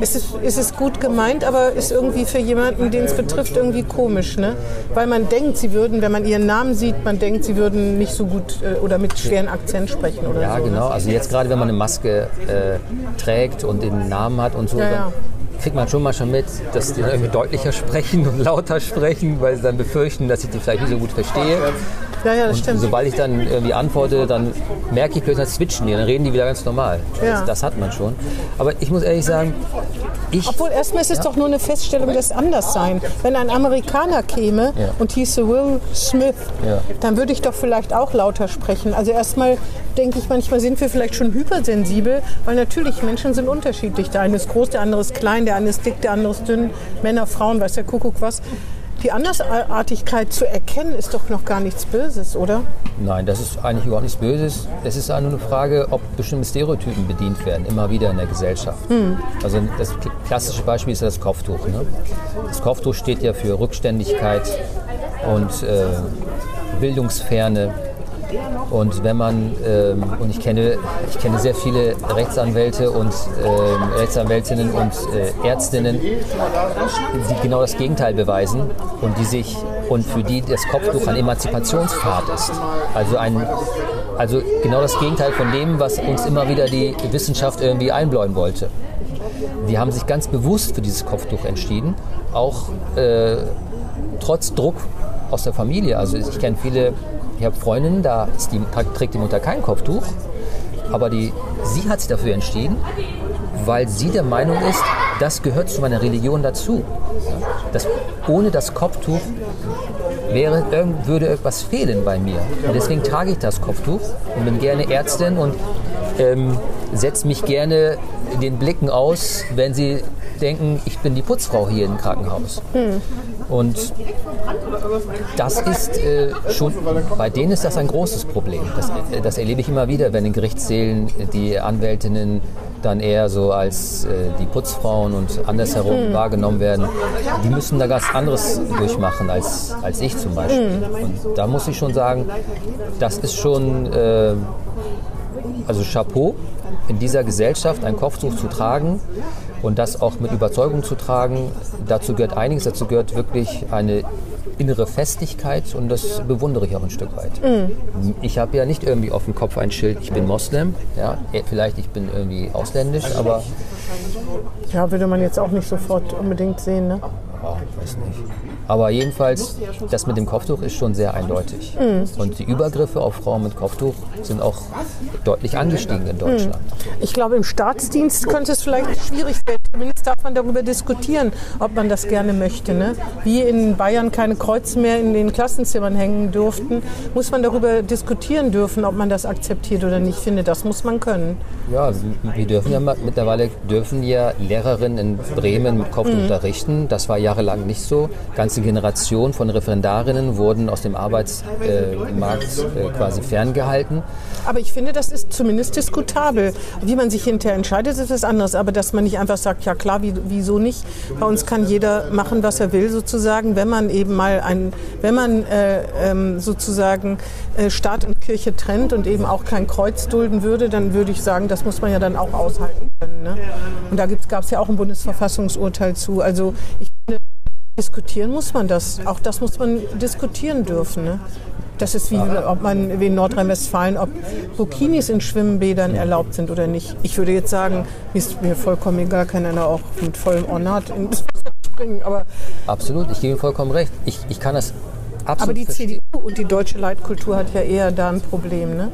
es ist, es ist gut gemeint, aber ist irgendwie für jemanden, den es betrifft, irgendwie komisch, ne? Weil man denkt, sie würden, wenn man ihren Namen sieht, man denkt, sie würden nicht so gut äh, oder mit schweren Akzent sprechen oder Ja, so. genau. Also jetzt gerade, wenn man eine Maske äh, trägt und den Namen hat und so, Ja, ja. Kriegt man schon mal schon mit, dass die irgendwie deutlicher sprechen und lauter sprechen, weil sie dann befürchten, dass ich die vielleicht nicht so gut verstehe. Ja, ja, das Und stimmt. sobald ich dann irgendwie antworte, dann merke ich plötzlich, dann switchen die, dann reden die wieder ganz normal. Ja. Das, das hat man schon. Aber ich muss ehrlich sagen, ich Obwohl erstmal ist es doch nur eine Feststellung des Anderssein. Wenn ein Amerikaner käme Ja. und hieße Will Smith, Ja. dann würde ich doch vielleicht auch lauter sprechen. Also erstmal denke ich, manchmal sind wir vielleicht schon hypersensibel, weil natürlich Menschen sind unterschiedlich. Der eine ist groß, der andere ist klein, der eine ist dick, der andere ist dünn. Männer, Frauen, weiß der Kuckuck was. Die Andersartigkeit zu erkennen, ist doch noch gar nichts Böses, oder? Nein, das ist eigentlich überhaupt nichts Böses. Es ist nur eine Frage, ob bestimmte Stereotypen bedient werden, immer wieder in der Gesellschaft. Also das kl- klassische Beispiel ist ja das Kopftuch. Ne? Das Kopftuch steht ja für Rückständigkeit und äh, Bildungsferne. Und wenn man, ähm, und ich kenne, ich kenne sehr viele Rechtsanwälte und ähm, Rechtsanwältinnen und äh, Ärztinnen, die genau das Gegenteil beweisen und die sich und für die das Kopftuch ein Emanzipationspfad ist. Also ein also genau das Gegenteil von dem, was uns immer wieder die Wissenschaft irgendwie einbläuen wollte. Die haben sich ganz bewusst für dieses Kopftuch entschieden, auch äh, trotz Druck aus der Familie. Also ich kenne viele, ich habe Freundinnen, da die, trägt die Mutter kein Kopftuch, aber die, sie hat sich dafür entschieden, weil sie der Meinung ist, das gehört zu meiner Religion dazu. Das, ohne das Kopftuch wäre, würde irgendwas fehlen bei mir. Und deswegen trage ich das Kopftuch und bin gerne Ärztin und ähm, setze mich gerne den Blicken aus, wenn sie denken, ich bin die Putzfrau hier im Krankenhaus. Und das ist äh, schon, bei denen ist das ein großes Problem. Das, äh, das erlebe ich immer wieder, wenn in Gerichtssälen die Anwältinnen dann eher so als äh, die Putzfrauen und andersherum wahrgenommen werden. Die müssen da ganz anderes durchmachen als, als ich zum Beispiel. Und da muss ich schon sagen, das ist schon, äh, also Chapeau, in dieser Gesellschaft ein Kopftuch zu tragen und das auch mit Überzeugung zu tragen. Dazu gehört einiges, dazu gehört wirklich eine innere Festigkeit und das bewundere ich auch ein Stück weit. Ich habe ja nicht irgendwie auf dem Kopf ein Schild, ich bin Moslem, ja, eh, vielleicht ich bin irgendwie ausländisch, aber Ja, würde man jetzt auch nicht sofort unbedingt sehen, ne? ja, weiß nicht. Aber jedenfalls, das mit dem Kopftuch ist schon sehr eindeutig. Und die Übergriffe auf Frauen mit Kopftuch sind auch deutlich angestiegen in Deutschland. Ich glaube, im Staatsdienst könnte es vielleicht schwierig werden. Zumindest darf man darüber diskutieren, ob man das gerne möchte. Ne? Wie in Bayern keine Kreuze mehr in den Klassenzimmern hängen durften, muss man darüber diskutieren dürfen, ob man das akzeptiert oder nicht. Ich finde, das muss man können. Ja, wir dürfen ja mittlerweile dürfen ja Lehrerinnen in Bremen mit Kopf mhm. unterrichten. Das war jahrelang nicht so. Ganze Generationen von Referendarinnen wurden aus dem Arbeitsmarkt äh, quasi ferngehalten. Aber ich finde, das ist zumindest diskutabel. Wie man sich hinterher entscheidet, ist was anderes. Aber dass man nicht einfach sagt, ja klar, wie, wieso nicht? Bei uns kann jeder machen, was er will, sozusagen. Wenn man eben mal ein, wenn man äh, ähm, sozusagen äh, Staat und Kirche trennt und eben auch kein Kreuz dulden würde, dann würde ich sagen, das muss man ja dann auch aushalten können. Ne? Und da gab es ja auch ein Bundesverfassungsurteil zu. Also ich finde, diskutieren muss man das. Auch das muss man diskutieren dürfen. Ne? Das ist wie, ob man wie in Nordrhein-Westfalen, ob Burkinis in Schwimmbädern erlaubt sind oder nicht. Ich würde jetzt sagen, ist mir vollkommen egal, kann einer auch mit vollem Ornat ins Wasser springen. Aber Absolut, ich gebe Ihnen vollkommen recht. Ich, ich kann das absolut Aber die. CDU und die deutsche Leitkultur hat ja eher da ein Problem, ne?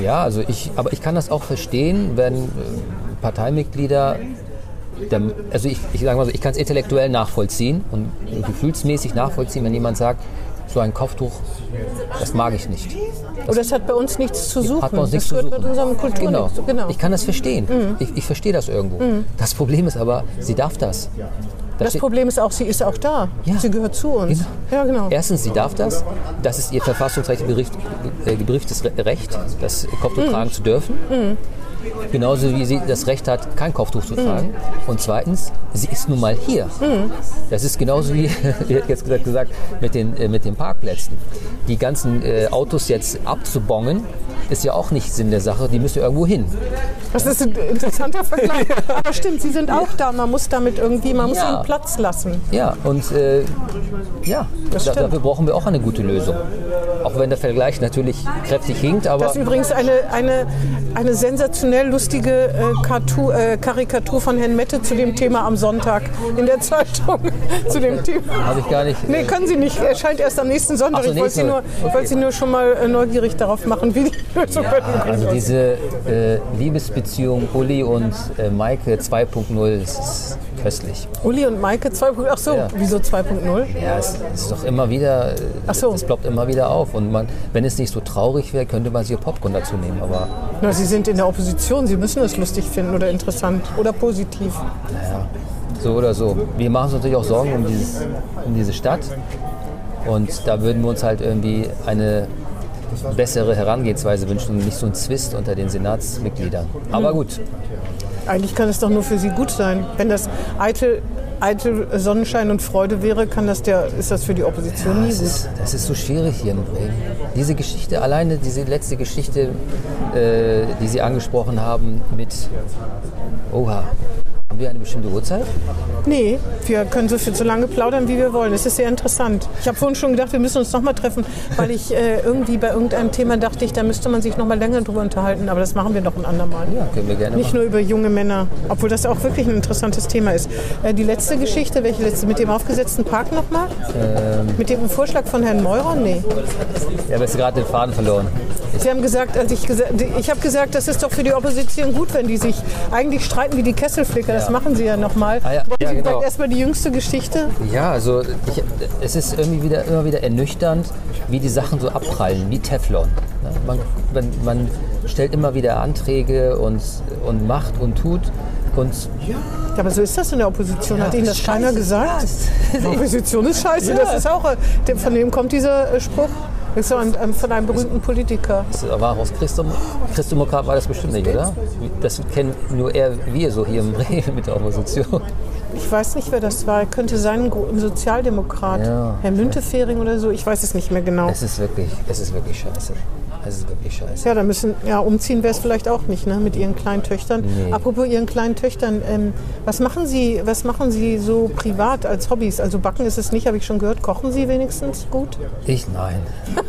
Ja, also ich, aber ich kann das auch verstehen, wenn äh, Parteimitglieder der, also ich, ich sage mal so, ich kann es intellektuell nachvollziehen und gefühlsmäßig nachvollziehen, wenn jemand sagt, so ein Kopftuch, das mag ich nicht. Das, Oder das hat bei uns nichts zu suchen. Hat bei uns nichts zu suchen. mit unserem Kultur genau. nichts. genau. Ich kann das verstehen. Mhm. Ich, ich verstehe das irgendwo. Mhm. Das Problem ist aber, sie darf das. Das, das Problem ist auch, sie ist auch da. Ja. Sie gehört zu uns. Genau. Ja, genau. Erstens, sie darf das. Das ist ihr verfassungsrechtlich äh, gebrieftes Recht, das Kopftuch mhm. tragen zu dürfen. Genauso wie sie das Recht hat, kein Kopftuch zu tragen. Mhm. Und zweitens, sie ist nun mal hier. Mhm. Das ist genauso wie, jetzt gesagt, mit den, äh, mit den Parkplätzen. Die ganzen äh, Autos jetzt abzubongen, ist ja auch nicht Sinn der Sache. Die müssen irgendwo hin. Das ist ein interessanter Vergleich. Aber stimmt, sie sind auch da. Man muss damit irgendwie, man muss ja. ihnen Platz lassen. Ja, und äh, ja, da, dafür brauchen wir auch eine gute Lösung. Auch wenn der Vergleich natürlich kräftig hinkt. Aber das ist übrigens eine, eine, eine sensationell lustige äh, Kartu, äh, Karikatur von Herrn Mette zu dem Thema am Sonntag in der Zeitung. zu dem Thema. Habe ich gar nicht. Nee, können Sie nicht. Er scheint erst am nächsten Sonntag. So, ich wollte Sie, nur, okay. wollte Sie nur schon mal äh, neugierig darauf machen, wie die Lösung ja, Also diese äh, Liebesbeziehung Uli und äh, Maike 2.0 ist köstlich. Uli und Maike 2.0? Ach so, ja. wieso 2.0? Ja, es, es, ist doch immer wieder, Ach so. es ploppt immer wieder auf. Und man, wenn es nicht so traurig wäre, könnte man sich Popcorn dazu nehmen. Aber Na, Sie sind in der Opposition, Sie müssen es lustig finden oder interessant oder positiv. Naja, so oder so. Wir machen uns natürlich auch Sorgen um, dieses, um diese Stadt. Und da würden wir uns halt irgendwie eine bessere Herangehensweise wünschen und nicht so ein Zwist unter den Senatsmitgliedern. Aber gut. Eigentlich kann es doch nur für Sie gut sein. Wenn das eitel, eitel Sonnenschein und Freude wäre, kann das der, ist das für die Opposition ja, nie gut. Ist, das ist so schwierig hier in Bremen. Diese Geschichte, alleine diese letzte Geschichte, äh, die Sie angesprochen haben mit Oha, haben wir eine bestimmte Uhrzeit? Nee, wir können so viel so lange plaudern, wie wir wollen. Es ist sehr interessant. Ich habe vorhin schon gedacht, wir müssen uns nochmal treffen, weil ich äh, irgendwie bei irgendeinem Thema dachte ich, da müsste man sich nochmal länger drüber unterhalten. Aber das machen wir doch ein andermal. Ja, können wir gerne Nicht machen. nur über junge Männer, obwohl das auch wirklich ein interessantes Thema ist. Äh, die letzte Geschichte, welche letzte? Mit dem aufgesetzten Park nochmal? Ähm. Mit dem Vorschlag von Herrn Meurer? Nee. Ja, aber hast gerade den Faden verloren. Sie haben gesagt, als ich, gesa ich habe gesagt, das ist doch für die Opposition gut, wenn die sich eigentlich streiten wie die Kesselflicker. Das machen sie ja nochmal. Ah, ja. ja, genau. erstmal die jüngste Geschichte? Ja, also ich, es ist irgendwie wieder, immer wieder ernüchternd, wie die Sachen so abprallen, wie Teflon. Man, man, man stellt immer wieder Anträge und, und macht und tut. Und ja, aber so ist das in der Opposition. Ja, Hat Ihnen das keiner gesagt? Die Opposition ist scheiße. Ja. Das ist auch, von dem kommt dieser äh, Spruch. Ist ein, von einem berühmten Politiker. Das war aus Christum, Christdemokrat war das bestimmt nicht, oder? Das kennen nur eher wir so hier im Bremen mit der Opposition. Ich weiß nicht, wer das war. Könnte sein ein Sozialdemokrat. Ja. Herr Müntefering oder so. Ich weiß es nicht mehr genau. Es ist wirklich, es ist wirklich scheiße. Es ist wirklich scheiße. Ja, da müssen, ja, umziehen wäre es vielleicht auch nicht, ne, mit Ihren kleinen Töchtern. Nee. Apropos Ihren kleinen Töchtern, ähm, was machen Sie, was machen Sie so privat als Hobbys? Also backen ist es nicht, habe ich schon gehört. Kochen Sie wenigstens gut? Ich nein.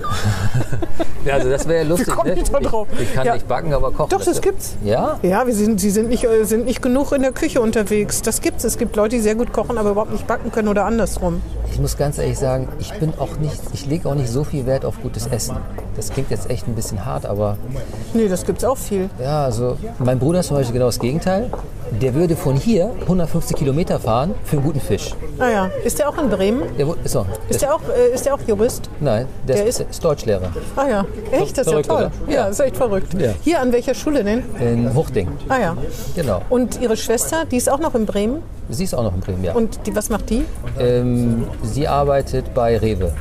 Ja, also das wäre ja lustig. kommen ne? die da drauf? Ich, ich kann Ja. nicht backen, aber kochen. Doch, das gibt's. Ja? Ja, wir sind, sie sind nicht, äh, sind nicht genug in der Küche unterwegs. Das gibt's. Es gibt Leute, die sehr gut kochen, aber überhaupt nicht backen können oder andersrum. Ich muss ganz ehrlich sagen, ich bin auch nicht, ich lege auch nicht so viel Wert auf gutes Essen. Das klingt jetzt echt ein bisschen hart, aber Nee, das gibt's auch viel. ja, also mein Bruder ist zum Beispiel genau das Gegenteil. Der würde von hier 150 Kilometer fahren für einen guten Fisch. Naja, ist der auch in Bremen? Der, wo- ist, der auch, äh, ist der auch Jurist? Nein, der, der ist, ist- ist Deutschlehrer Ah ja, echt? Das ist Verrückt, ja toll. oder? Ja, Ja. ist echt verrückt. Ja. Hier an welcher Schule denn? in Huchting. Ah ja. Genau. Und Ihre Schwester, die ist auch noch in Bremen. Sie ist auch noch in Bremen, ja. Und die, was macht die? Ähm, sie arbeitet bei Rewe.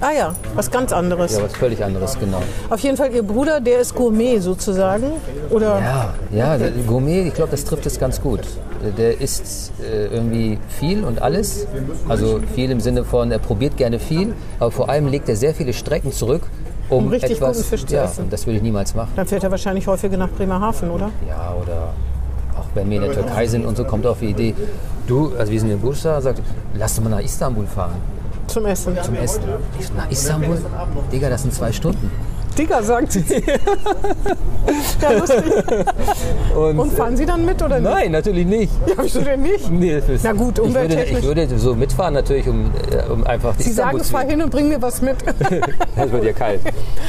Ah ja, was ganz anderes. Ja, was völlig anderes, genau. Auf jeden Fall, Ihr Bruder, der ist Gourmet sozusagen. Oder? Ja, ja, der Gourmet, ich glaube, das trifft es ganz gut. Der isst äh, irgendwie viel und alles. Also viel im Sinne von, er probiert gerne viel, aber vor allem legt er sehr viele Strecken zurück, um, Um richtig etwas. guten Fisch zu ja, essen. und das würde ich niemals machen. Dann fährt er wahrscheinlich häufiger nach Bremerhaven, oder? Ja, oder wenn wir in der Türkei sind und so, kommt auf die Idee, du, also wir sind in Bursa, sagt, lass doch mal nach Istanbul fahren Zum Essen. zum Essen. Ich so, nach Istanbul? Digga, das sind zwei Stunden. Digga, sagt sie. ja, lustig. Und fahren Sie dann mit oder nicht? Nein, natürlich nicht. Ja, wieso denn nicht? Nee, das ist- Na gut, ich würde, umwelttechnisch. ich würde so mitfahren natürlich, um, äh, um einfach Sie sagen, Istanbul zu fahr hin und bring mir was mit. Es wird ja kalt.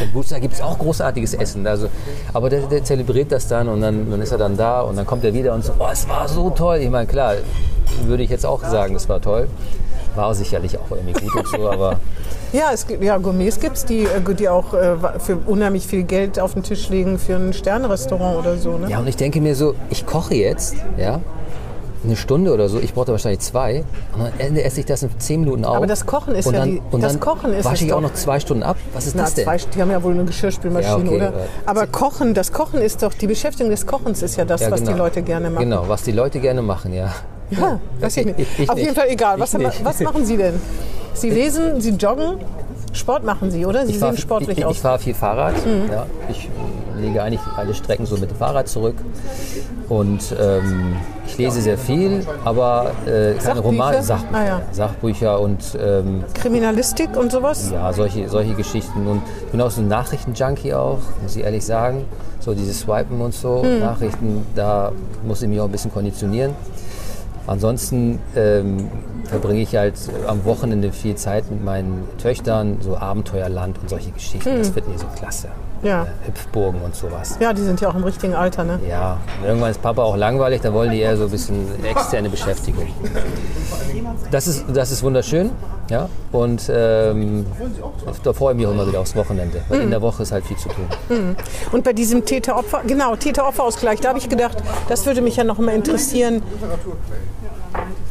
In Bursa gibt es auch großartiges Essen. Also, aber der, der zelebriert das dann und dann, dann ist er dann da und dann kommt er wieder und so, oh, es war so toll. Ich meine, klar, würde ich jetzt auch sagen, es war toll. War sicherlich auch irgendwie gut und so, aber Ja, es gibt, ja Gourmets gibt es, die, äh, die auch äh, für unheimlich viel Geld auf den Tisch legen für ein Sternrestaurant oder so. Ne? ja, und ich denke mir so, ich koche jetzt, ja, eine Stunde oder so, ich brauchte wahrscheinlich zwei und am Ende esse ich das in zehn Minuten auf. Aber das Kochen ist und ja dann, die- und das dann Kochen ist wasche ich auch noch zwei Stunden ab. Was ist Na, das denn? zwei, die haben ja wohl eine Geschirrspülmaschine, Ja, okay, oder? aber- Kochen, das Kochen ist doch, die Beschäftigung des Kochens ist ja das, Ja, was genau. die Leute gerne machen. Genau, was die Leute gerne machen, ja. Ja, weiß ich nicht. Ich- ich Auf nicht. jeden Fall egal. Was, haben nicht. was machen Sie denn? Sie lesen, Sie joggen, Sport machen Sie, oder? Sie Ich fahre sehen sportlich ich, aus. Mhm. ich fahr viel Fahrrad. Ja. Ich lege eigentlich alle Strecken so mit dem Fahrrad zurück. Und ähm, ich lese sehr viel, aber äh, keine Sachbücher? Romane, Sach Ah, ja. Sachbücher und ähm, Kriminalistik und sowas? ja, solche, solche Geschichten. Und ich bin auch so ein Nachrichtenjunkie auch, muss ich ehrlich sagen. So dieses Swipen und so, Hm. Nachrichten, da muss ich mich auch ein bisschen konditionieren. Ansonsten ähm, verbringe ich halt am Wochenende viel Zeit mit meinen Töchtern, so Abenteuerland und solche Geschichten. Das finden die so klasse. Ja. Hüpfburgen und sowas. Ja, die sind ja auch im richtigen Alter, ne? Ja, und irgendwann ist Papa auch langweilig, dann wollen die eher so ein bisschen externe Beschäftigung. Das ist, das ist wunderschön, ja. Und ähm, da freue ich mich auch immer wieder aufs Wochenende, weil Mhm. in der Woche ist halt viel zu tun. Und bei diesem Täter-Opfer, genau, Täter-Opfer-Ausgleich, da habe ich gedacht, das würde mich ja noch mal interessieren.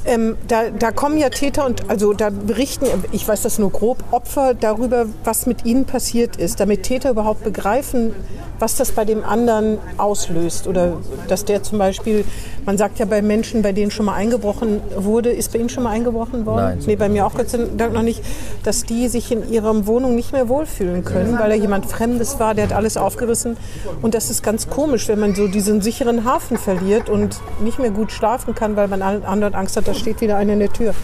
Ähm, da, da kommen ja Täter und also da berichten, ich weiß das nur grob, Opfer darüber, was mit ihnen passiert ist, damit Täter überhaupt begreifen, was das bei dem anderen auslöst. Oder dass der zum Beispiel, man sagt ja bei Menschen, bei denen schon mal eingebrochen wurde, ist bei Ihnen schon mal eingebrochen worden? Nein. Nee, bei mir auch Gott sei Dank noch nicht, dass die sich in ihrer Wohnung nicht mehr wohlfühlen können, weil da jemand Fremdes war, der hat alles aufgerissen. Und das ist ganz komisch, wenn man so diesen sicheren Hafen verliert und nicht mehr gut schlafen kann, weil man andauernd Angst hat, da steht wieder einer in der Tür.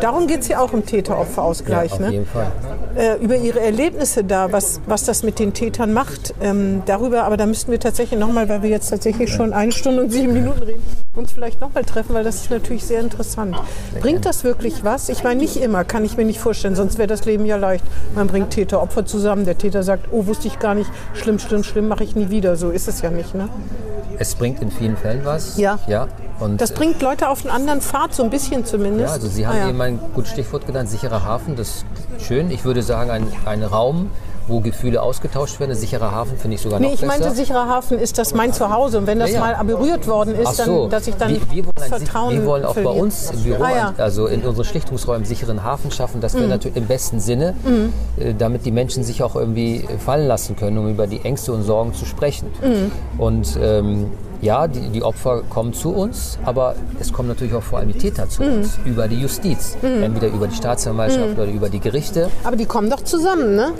Darum geht es ja auch im Täter-Opfer-Ausgleich. auf ne? jeden Fall. äh, über Ihre Erlebnisse da, was, was das mit den Tätern macht. Ähm, darüber, aber da müssten wir tatsächlich nochmal, weil wir jetzt tatsächlich schon eine Stunde und sieben Minuten reden, uns vielleicht nochmal treffen, weil das ist natürlich sehr interessant. Bringt das wirklich was? Ich meine, nicht immer, kann ich mir nicht vorstellen, sonst wäre das Leben ja leicht. Man bringt Täter, Opfer zusammen, der Täter sagt, oh, wusste ich gar nicht, schlimm, schlimm, schlimm, mache ich nie wieder. So ist es ja nicht, ne? Es bringt in vielen Fällen was. Ja. ja. Und, Das bringt Leute auf einen anderen Pfad, so ein bisschen zumindest. Ja, also Sie haben Ah, ja. eben ein gutes Stichwort genannt, sicherer Hafen. Das ist schön. Ich würde sagen, ein, ein Raum, wo Gefühle ausgetauscht werden. Ein sicherer Hafen finde ich sogar Nee, noch ich besser. meinte, sicherer Hafen ist das mein Zuhause. Und wenn das Ja, ja. mal berührt worden ist, so. dann, dass ich dann wir, wir, wollen ein, Vertrauen wir wollen auch bei uns im Büro, Ah. Mhm. also in unseren Schlichtungsräumen, einen sicheren Hafen schaffen. Das wäre natürlich im besten Sinne, äh, damit die Menschen sich auch irgendwie fallen lassen können, um über die Ängste und Sorgen zu sprechen. Mhm. Und ähm, ja, die, die Opfer kommen zu uns, aber es kommen natürlich auch vor allem die Täter zu Mhm. uns, über die Justiz, entweder über die Staatsanwaltschaft oder über die Gerichte. Aber die kommen doch zusammen, ne?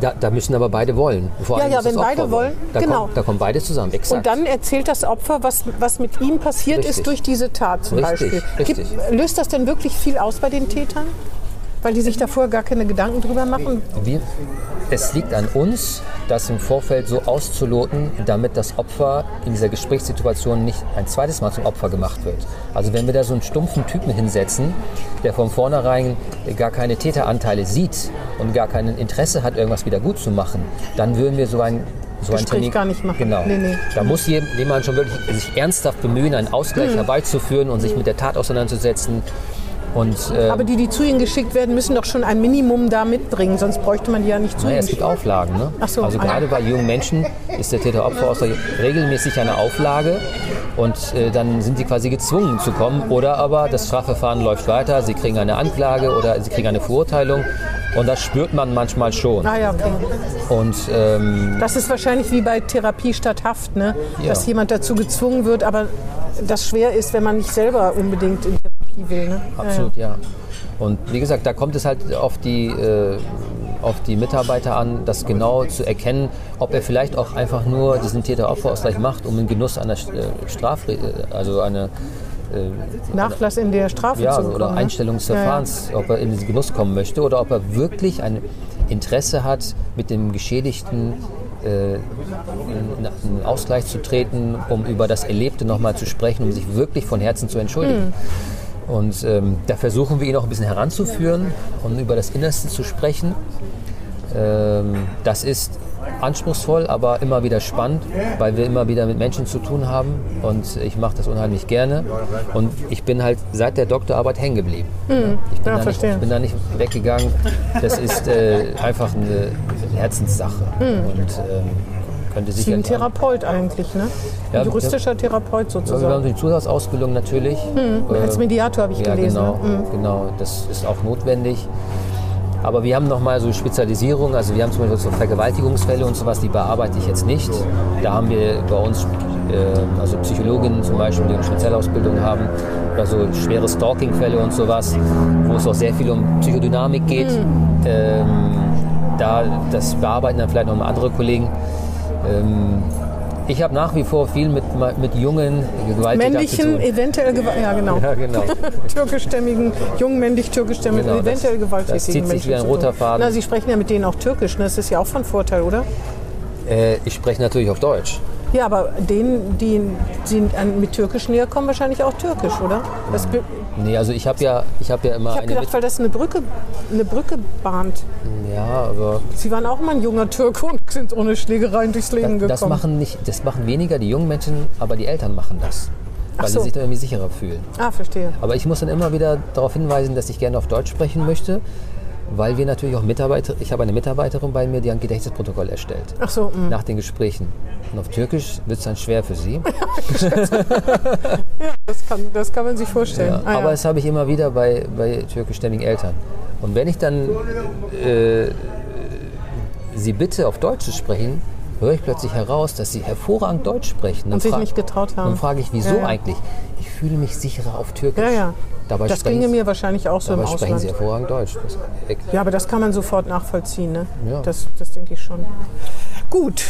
Da, da müssen aber beide wollen. Vor Ja, allem ja, wenn beide wollen, Da, genau. kommt, da kommen beide zusammen, exakt. Und dann erzählt das Opfer, was, was mit ihm passiert Richtig. ist durch diese Tat zum Richtig, Beispiel. richtig. löst das denn wirklich viel aus bei den Tätern? Weil die sich davor gar keine Gedanken drüber machen? Wir, es liegt an uns, das im Vorfeld so auszuloten, damit das Opfer in dieser Gesprächssituation nicht ein zweites Mal zum Opfer gemacht wird. Also wenn wir da so einen stumpfen Typen hinsetzen, der von vornherein gar keine Täteranteile sieht und gar kein Interesse hat, irgendwas wieder gut zu machen, dann würden wir so ein so ein Gespräch Termin gar nicht machen. Genau. Nee, nee. Da muss je- jemand schon wirklich sich ernsthaft bemühen, einen Ausgleich Hm. herbeizuführen und sich mit der Tat auseinanderzusetzen. Und äh, Aber die, die zu ihnen geschickt werden, müssen doch schon ein Minimum da mitbringen, sonst bräuchte man die ja nicht zu Naja, ihnen es gibt Auflagen. Ne? Ach so, also ah gerade bei jungen Menschen ist der Täter-Opfer-Ausgleich regelmäßig eine Auflage und äh, dann sind sie quasi gezwungen zu kommen. Oder aber das Strafverfahren läuft weiter, sie kriegen eine Anklage oder sie kriegen eine Verurteilung und das spürt man manchmal schon. Ah ja, okay. Und ähm, Das ist wahrscheinlich wie bei Therapie statt Haft, ne? Ja. dass jemand dazu gezwungen wird, aber das schwer ist, wenn man nicht selber unbedingt in Will. Ne? Ja, Absolut, ja. Und wie gesagt, da kommt es halt auf die, äh, auf die Mitarbeiter an, das genau zu erkennen, ob er vielleicht auch einfach nur diesen Täter-Opfer-Ausgleich macht, um den Genuss einer äh, Strafre also eine ja. Nachlass in der Strafe ja, zu oder bekommen. ne? Einstellung des Verfahrens, ob er in diesen Genuss kommen möchte oder ob er wirklich ein Interesse hat, mit dem Geschädigten äh, in in einen Ausgleich zu treten, um über das Erlebte nochmal zu sprechen, um sich wirklich von Herzen zu entschuldigen. Und ähm, da versuchen wir ihn auch ein bisschen heranzuführen und über das Innerste zu sprechen. Ähm, das ist anspruchsvoll, aber immer wieder spannend, weil wir immer wieder mit Menschen zu tun haben und ich mache das unheimlich gerne und ich bin halt seit der Doktorarbeit hängen geblieben. Ich, bin. Ja, da nicht, verstehe. ich bin da nicht weggegangen. Das ist äh, einfach eine Herzenssache und ähm, könnte Hm. Wie ein. Therapeut eigentlich, ne? Ja, Ein juristischer Therapeut Ja, wir haben sozusagen. die Zusatzausbildung natürlich. Äh, Als Mediator habe ich ja, gelesen. genau, Ne? genau, das ist auch notwendig. Aber wir haben nochmal so Spezialisierung, also wir haben zum Beispiel so Vergewaltigungsfälle und sowas, die bearbeite ich jetzt nicht. Da haben wir bei uns äh, also Psychologinnen zum Beispiel, die eine Spezialausbildung haben, oder so schwere Stalking-Fälle und sowas, wo es auch sehr viel um Psychodynamik geht. Ähm, da, das bearbeiten dann vielleicht nochmal andere Kollegen. Ähm, ich habe nach wie vor viel mit, mit jungen Gewalttätern Männlichen, eventuell Gewalt. Ja, genau. Ja, genau. türkischstämmigen, jung männlich türkischstämmigen, Genau, das- eventuell gewalttätigen das zieht sich Menschen wie ein roter. Faden. Na, Sie sprechen ja mit denen auch Türkisch, ne? das ist ja auch von Vorteil, oder? Äh, ich spreche natürlich auf Deutsch. Ja, aber denen, die, die mit Türkisch näher kommen, wahrscheinlich auch Türkisch, oder? Das, Nee, also ich habe ja, ich hab ja immer ich habe gedacht, weil das eine Brücke, eine Brücke bahnt. mit, Ja, aber Sie waren auch mal ein junger Türke und sind ohne Schlägereien durchs Leben gekommen. das machen, nicht, das machen weniger die jungen Menschen, aber die Eltern machen das. Weil so. sie sich dann irgendwie sicherer fühlen. ah, verstehe. Aber ich muss dann immer wieder darauf hinweisen, dass ich gerne auf Deutsch sprechen möchte, weil wir natürlich auch Mitarbeiter, ich habe eine Mitarbeiterin bei mir, die ein Gedächtnisprotokoll erstellt. Ach so, mh. Nach den Gesprächen. Und auf Türkisch wird es dann schwer für sie. das, kann, das kann man sich vorstellen. Ja, Ah, ja. aber das habe ich immer wieder bei, bei türkischstämmigen Eltern. Und wenn ich dann äh, sie bitte, auf Deutsch zu sprechen, höre ich plötzlich heraus, dass sie hervorragend Deutsch sprechen. Dann Und sich nicht getraut haben. Dann frage ich, wieso Ja, ja. eigentlich? Ich fühle mich sicherer auf Türkisch. ja, ja. Dabei das ginge mir wahrscheinlich auch so im Dabei sprechen sie Ausland. hervorragend Deutsch. Ja, aber das kann man sofort nachvollziehen. Ne? Ja. Das, das denke ich schon. Gut,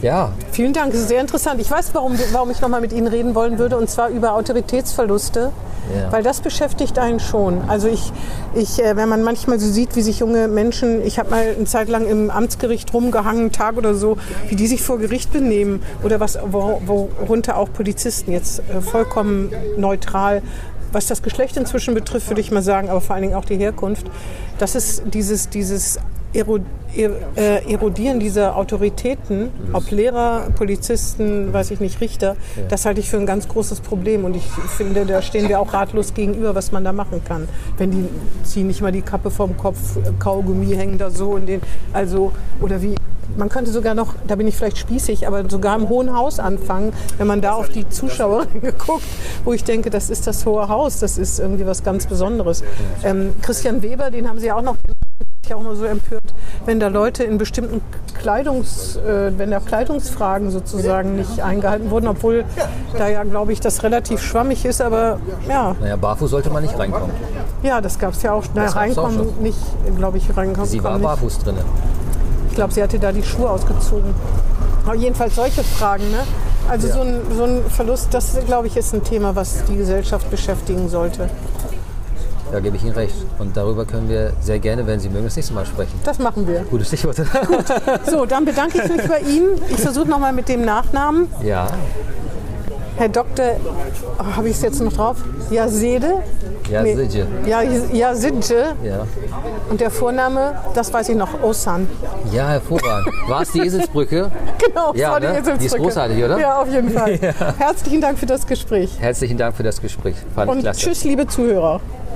ja, vielen Dank. Ist sehr interessant. Ich weiß, warum, warum ich noch mal mit Ihnen reden wollen würde, und zwar über Autoritätsverluste. Ja. Weil das beschäftigt einen schon. Also ich, ich, äh, wenn man manchmal so sieht, wie sich junge Menschen, ich habe mal eine Zeit lang im Amtsgericht rumgehangen, einen Tag oder so, wie die sich vor Gericht benehmen oder was, wo- worunter auch Polizisten jetzt äh, vollkommen neutral, was das Geschlecht inzwischen betrifft, würde ich mal sagen, aber vor allen Dingen auch die Herkunft. Das ist dieses, dieses Erodieren dieser Autoritäten, ob Lehrer, Polizisten, weiß ich nicht, Richter, das halte ich für ein ganz großes Problem. Und ich finde, da stehen wir auch ratlos gegenüber, was man da machen kann. Wenn die ziehen nicht mal die Kappe vom Kopf, Kaugummi hängen da so in den, also, oder wie, man könnte sogar noch, da bin ich vielleicht spießig, aber sogar im Hohen Haus anfangen, wenn man da auf die Zuschauerinnen guckt, wo ich denke, das ist das Hohe Haus, das ist irgendwie was ganz Besonderes. Ähm, Christian Weber, den haben Sie ja auch noch ich auch immer so empört, wenn da Leute in bestimmten Kleidungs, äh, wenn da Kleidungsfragen sozusagen nicht eingehalten wurden, obwohl da ja, glaube ich, das relativ schwammig ist, aber ja, naja, barfuß sollte man nicht reinkommen. ja, das gab es ja auch. Na, Das gab's auch reinkommen schon. nicht, glaube ich, reinkommen. Sie war barfuß drin. Ich glaube, sie hatte da die Schuhe ausgezogen. Aber jedenfalls solche Fragen. Ne? Also so, ein, so ein Verlust, das glaube ich ist ein Thema, was die Gesellschaft beschäftigen sollte. Da gebe ich Ihnen recht. Und darüber können wir sehr gerne, wenn Sie mögen, das nächste Mal sprechen. Das machen wir. Gutes Stichwort. So, dann bedanke ich mich bei Ihnen. Ich versuche nochmal mit dem Nachnamen. ja, Herr Dr. Oh, Habe ich es jetzt noch drauf? Yazede? ja, Nee. sicher. Ja, Yazidje. Ja. Und der Vorname, das weiß ich noch, Osan. ja, hervorragend. War es die Eselsbrücke? Genau, das Ja, war die ne? Eselsbrücke. Die ist großartig, oder? Ja, auf jeden Fall. Herzlichen Dank für das Gespräch. Herzlichen Dank für das Gespräch. Fand Und klasse. tschüss, liebe Zuhörer.